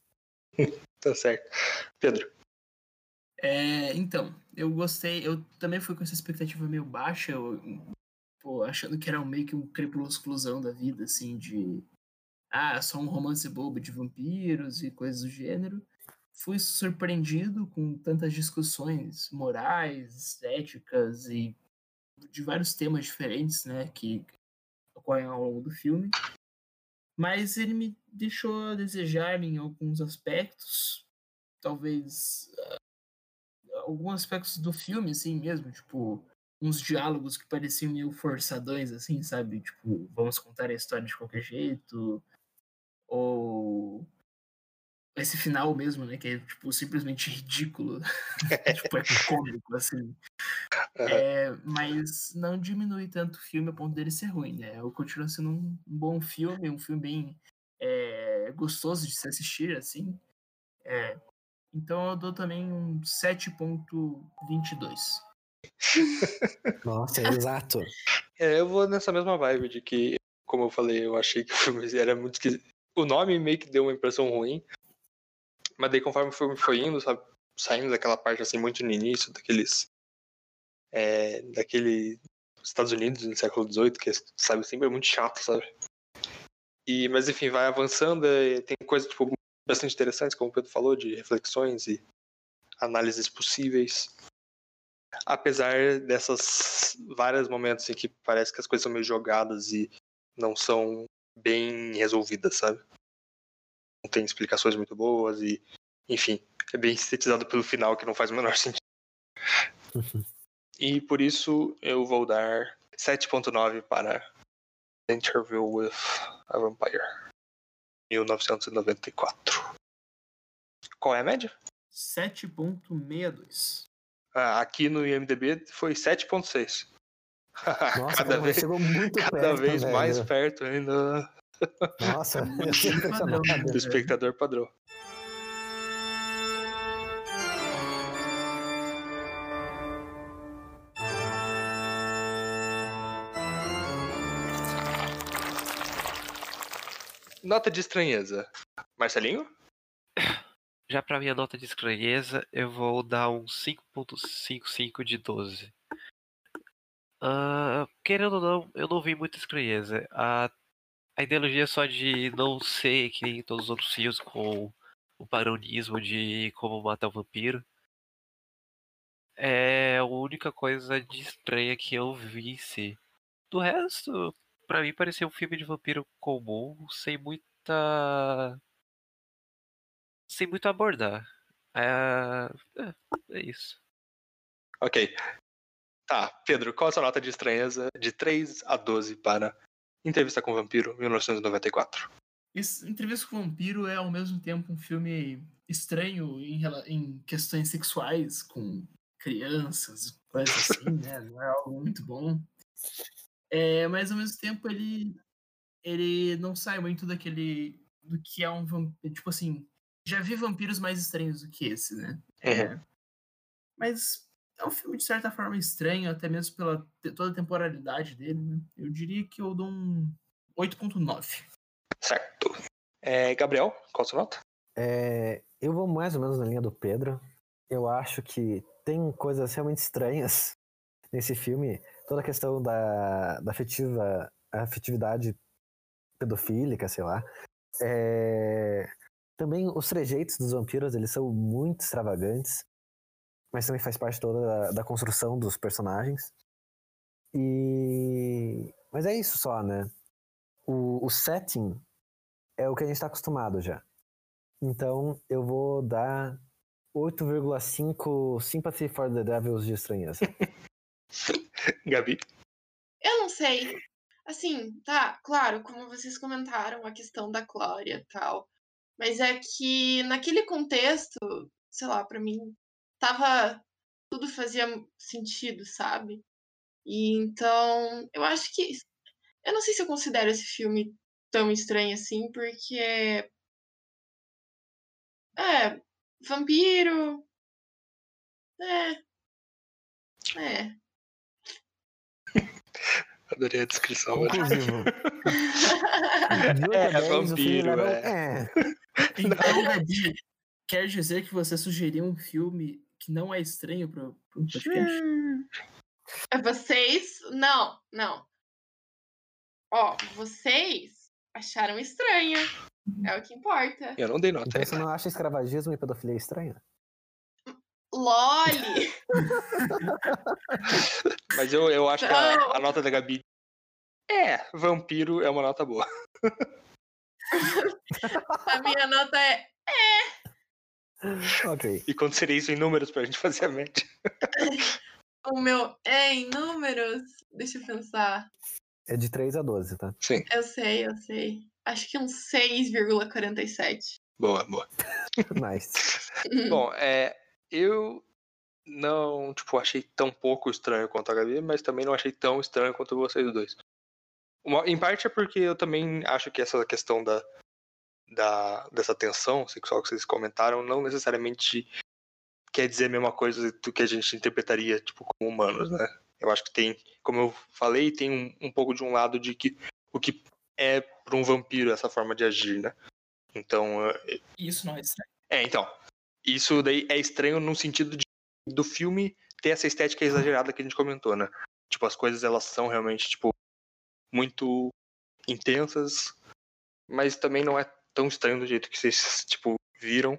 Tá certo. Pedro. É, então, eu gostei, eu também fui com essa expectativa meio baixa, eu, pô, achando que era um meio que um crepúsculozão da vida, assim, de ah, só um romance bobo de vampiros e coisas do gênero. Fui surpreendido com tantas discussões morais, éticas e de vários temas diferentes, né, que ao longo do filme. Mas ele me deixou a desejar em alguns aspectos, talvez alguns aspectos do filme, assim mesmo, tipo, uns diálogos que pareciam meio forçadões, assim, sabe? Tipo, vamos contar a história de qualquer jeito. Ou esse final mesmo, né? Que é, tipo, simplesmente ridículo. tipo, é cômico, assim. É, mas não diminui tanto o filme a ponto dele ser ruim, né? Continua sendo um bom filme, um filme bem é, gostoso de se assistir, assim. É, então eu dou também um 7.22. Nossa, é exato. É, eu vou nessa mesma vibe de que, como eu falei, eu achei que o filme era muito esquisito. O nome meio que deu uma impressão ruim, mas daí conforme o filme foi indo, sabe, saindo daquela parte assim muito no início, daqueles é, daquele Estados Unidos no século XVIII, que sabe sempre é muito chato, sabe? E mas enfim, vai avançando, tem coisas tipo bastante interessantes, como o Pedro falou, de reflexões e análises possíveis. Apesar dessas vários momentos em que parece que as coisas são meio jogadas e não são bem resolvidas, sabe? Não tem explicações muito boas e, enfim, é bem sintetizado pelo final que não faz o menor sentido. e por isso eu vou dar 7.9 para Interview with a Vampire. 1994. Qual é a média? 7.62. Ah, aqui no IMDB foi 7.6. Nossa, cada cara, vez, chegou muito cada perto, vez velho. mais perto ainda Nossa, do espectador padrão. Nota de estranheza. Marcelinho? Já pra minha nota de estranheza, eu vou dar um 5.55 de 12. Ah, querendo ou não, eu não vi muita estranheza. A, a ideologia só de não ser que nem todos os outros filmes com o paronismo de como matar o vampiro. É a única coisa de estranha que eu vi, se. Do resto, pra mim parecia um filme de vampiro comum, sem muita sem muito abordar. É, é, é isso. Ok. Tá, Pedro, qual a sua nota de estranheza de 3 a 12 para Entrevista com o Vampiro, 1994? Esse Entrevista com o Vampiro é ao mesmo tempo um filme estranho em, em questões sexuais com crianças, coisas assim, né? Não é algo muito bom. É, mas ao mesmo tempo ele ele não sai muito daquele do que é um vampiro, tipo assim, já vi vampiros mais estranhos do que esse, né? É, mas é um filme de certa forma estranho, até mesmo pela toda a temporalidade dele, né? Eu diria que eu dou um 8.9. Certo. É, Gabriel, qual a sua nota? É, eu vou mais ou menos na linha do Pedro. Eu acho que tem coisas realmente estranhas nesse filme. Toda a questão da, da afetiva, afetividade pedofílica, sei lá. É, também os trejeitos dos vampiros, eles são muito extravagantes. Mas também faz parte toda da, da construção dos personagens. E... Mas é isso só, né? O, o setting é o que a gente tá acostumado já. Então eu vou dar 8,5 Sympathy for the Devils de estranheza. Gabi? Eu não sei. Assim, tá, claro, como vocês comentaram, a questão da Glória e tal. Mas é que naquele contexto, sei lá, pra mim, tava. Tudo fazia sentido, sabe? E então, eu acho que. Eu não sei se eu considero esse filme tão estranho assim, porque. É. Vampiro. É. É. Adorei a descrição. Conclusivo. É, filme vampiro, leva um- é. é. Então, Gabi, quer dizer que você sugeriu um filme que não é estranho para o podcast? É Vocês. Não, não. Ó, vocês acharam estranho. É o que importa. Eu não dei nota. Então você não acha escravagismo e pedofilia estranha? Loli! Mas eu, eu acho que a, a nota da Gabi. É, vampiro é uma nota boa. A minha nota é. Ok. E quando seria isso em números pra gente fazer a média? O meu é em números. Deixa eu pensar. É de 3 a 12, tá? Sim. Eu sei, eu sei. Acho que um 6,47. Boa, boa. Nice. Bom, é. Eu não, tipo, achei tão pouco estranho quanto a Gabi, mas também não achei tão estranho quanto vocês dois. Uma- em parte é porque eu também acho que essa questão da, da dessa tensão sexual que vocês comentaram não necessariamente quer dizer a mesma coisa do que a gente interpretaria, tipo, como humanos, né? Eu acho que tem, como eu falei, tem um, um pouco de um lado de que o que é para um vampiro essa forma de agir, né? Então, Isso não é estranho. é, então. Isso daí é estranho no sentido de, do filme ter essa estética exagerada que a gente comentou, né? Tipo, as coisas elas são realmente, tipo, muito intensas, mas também não é tão estranho do jeito que vocês, tipo, viram.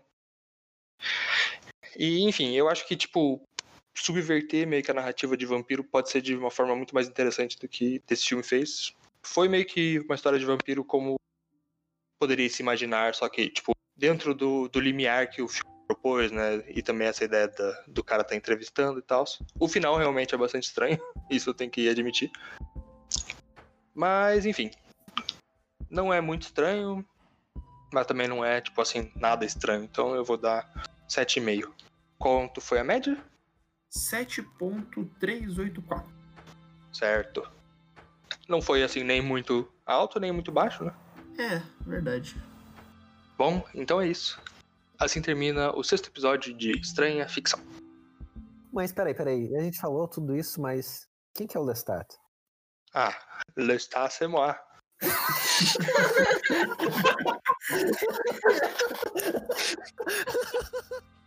E, enfim, eu acho que, tipo, subverter meio que a narrativa de vampiro pode ser de uma forma muito mais interessante do que esse filme fez. Foi meio que uma história de vampiro como poderia se imaginar, só que, tipo, dentro do, do limiar que o filme propôs, né? E também essa ideia da- do cara tá entrevistando e tal. O final realmente é bastante estranho, isso eu tenho que admitir. Mas, enfim. Não é muito estranho, mas também não é, tipo assim, nada estranho. Então eu vou dar 7,5. Quanto foi a média? 7.384. Certo. Não foi assim nem muito alto, nem muito baixo, né? É, verdade. Bom, então é isso. Assim termina o sexto episódio de Estranha Ficção. Mas peraí, peraí, a gente falou tudo isso, mas quem que é o Lestat? Ah, Lestat é c'est moi.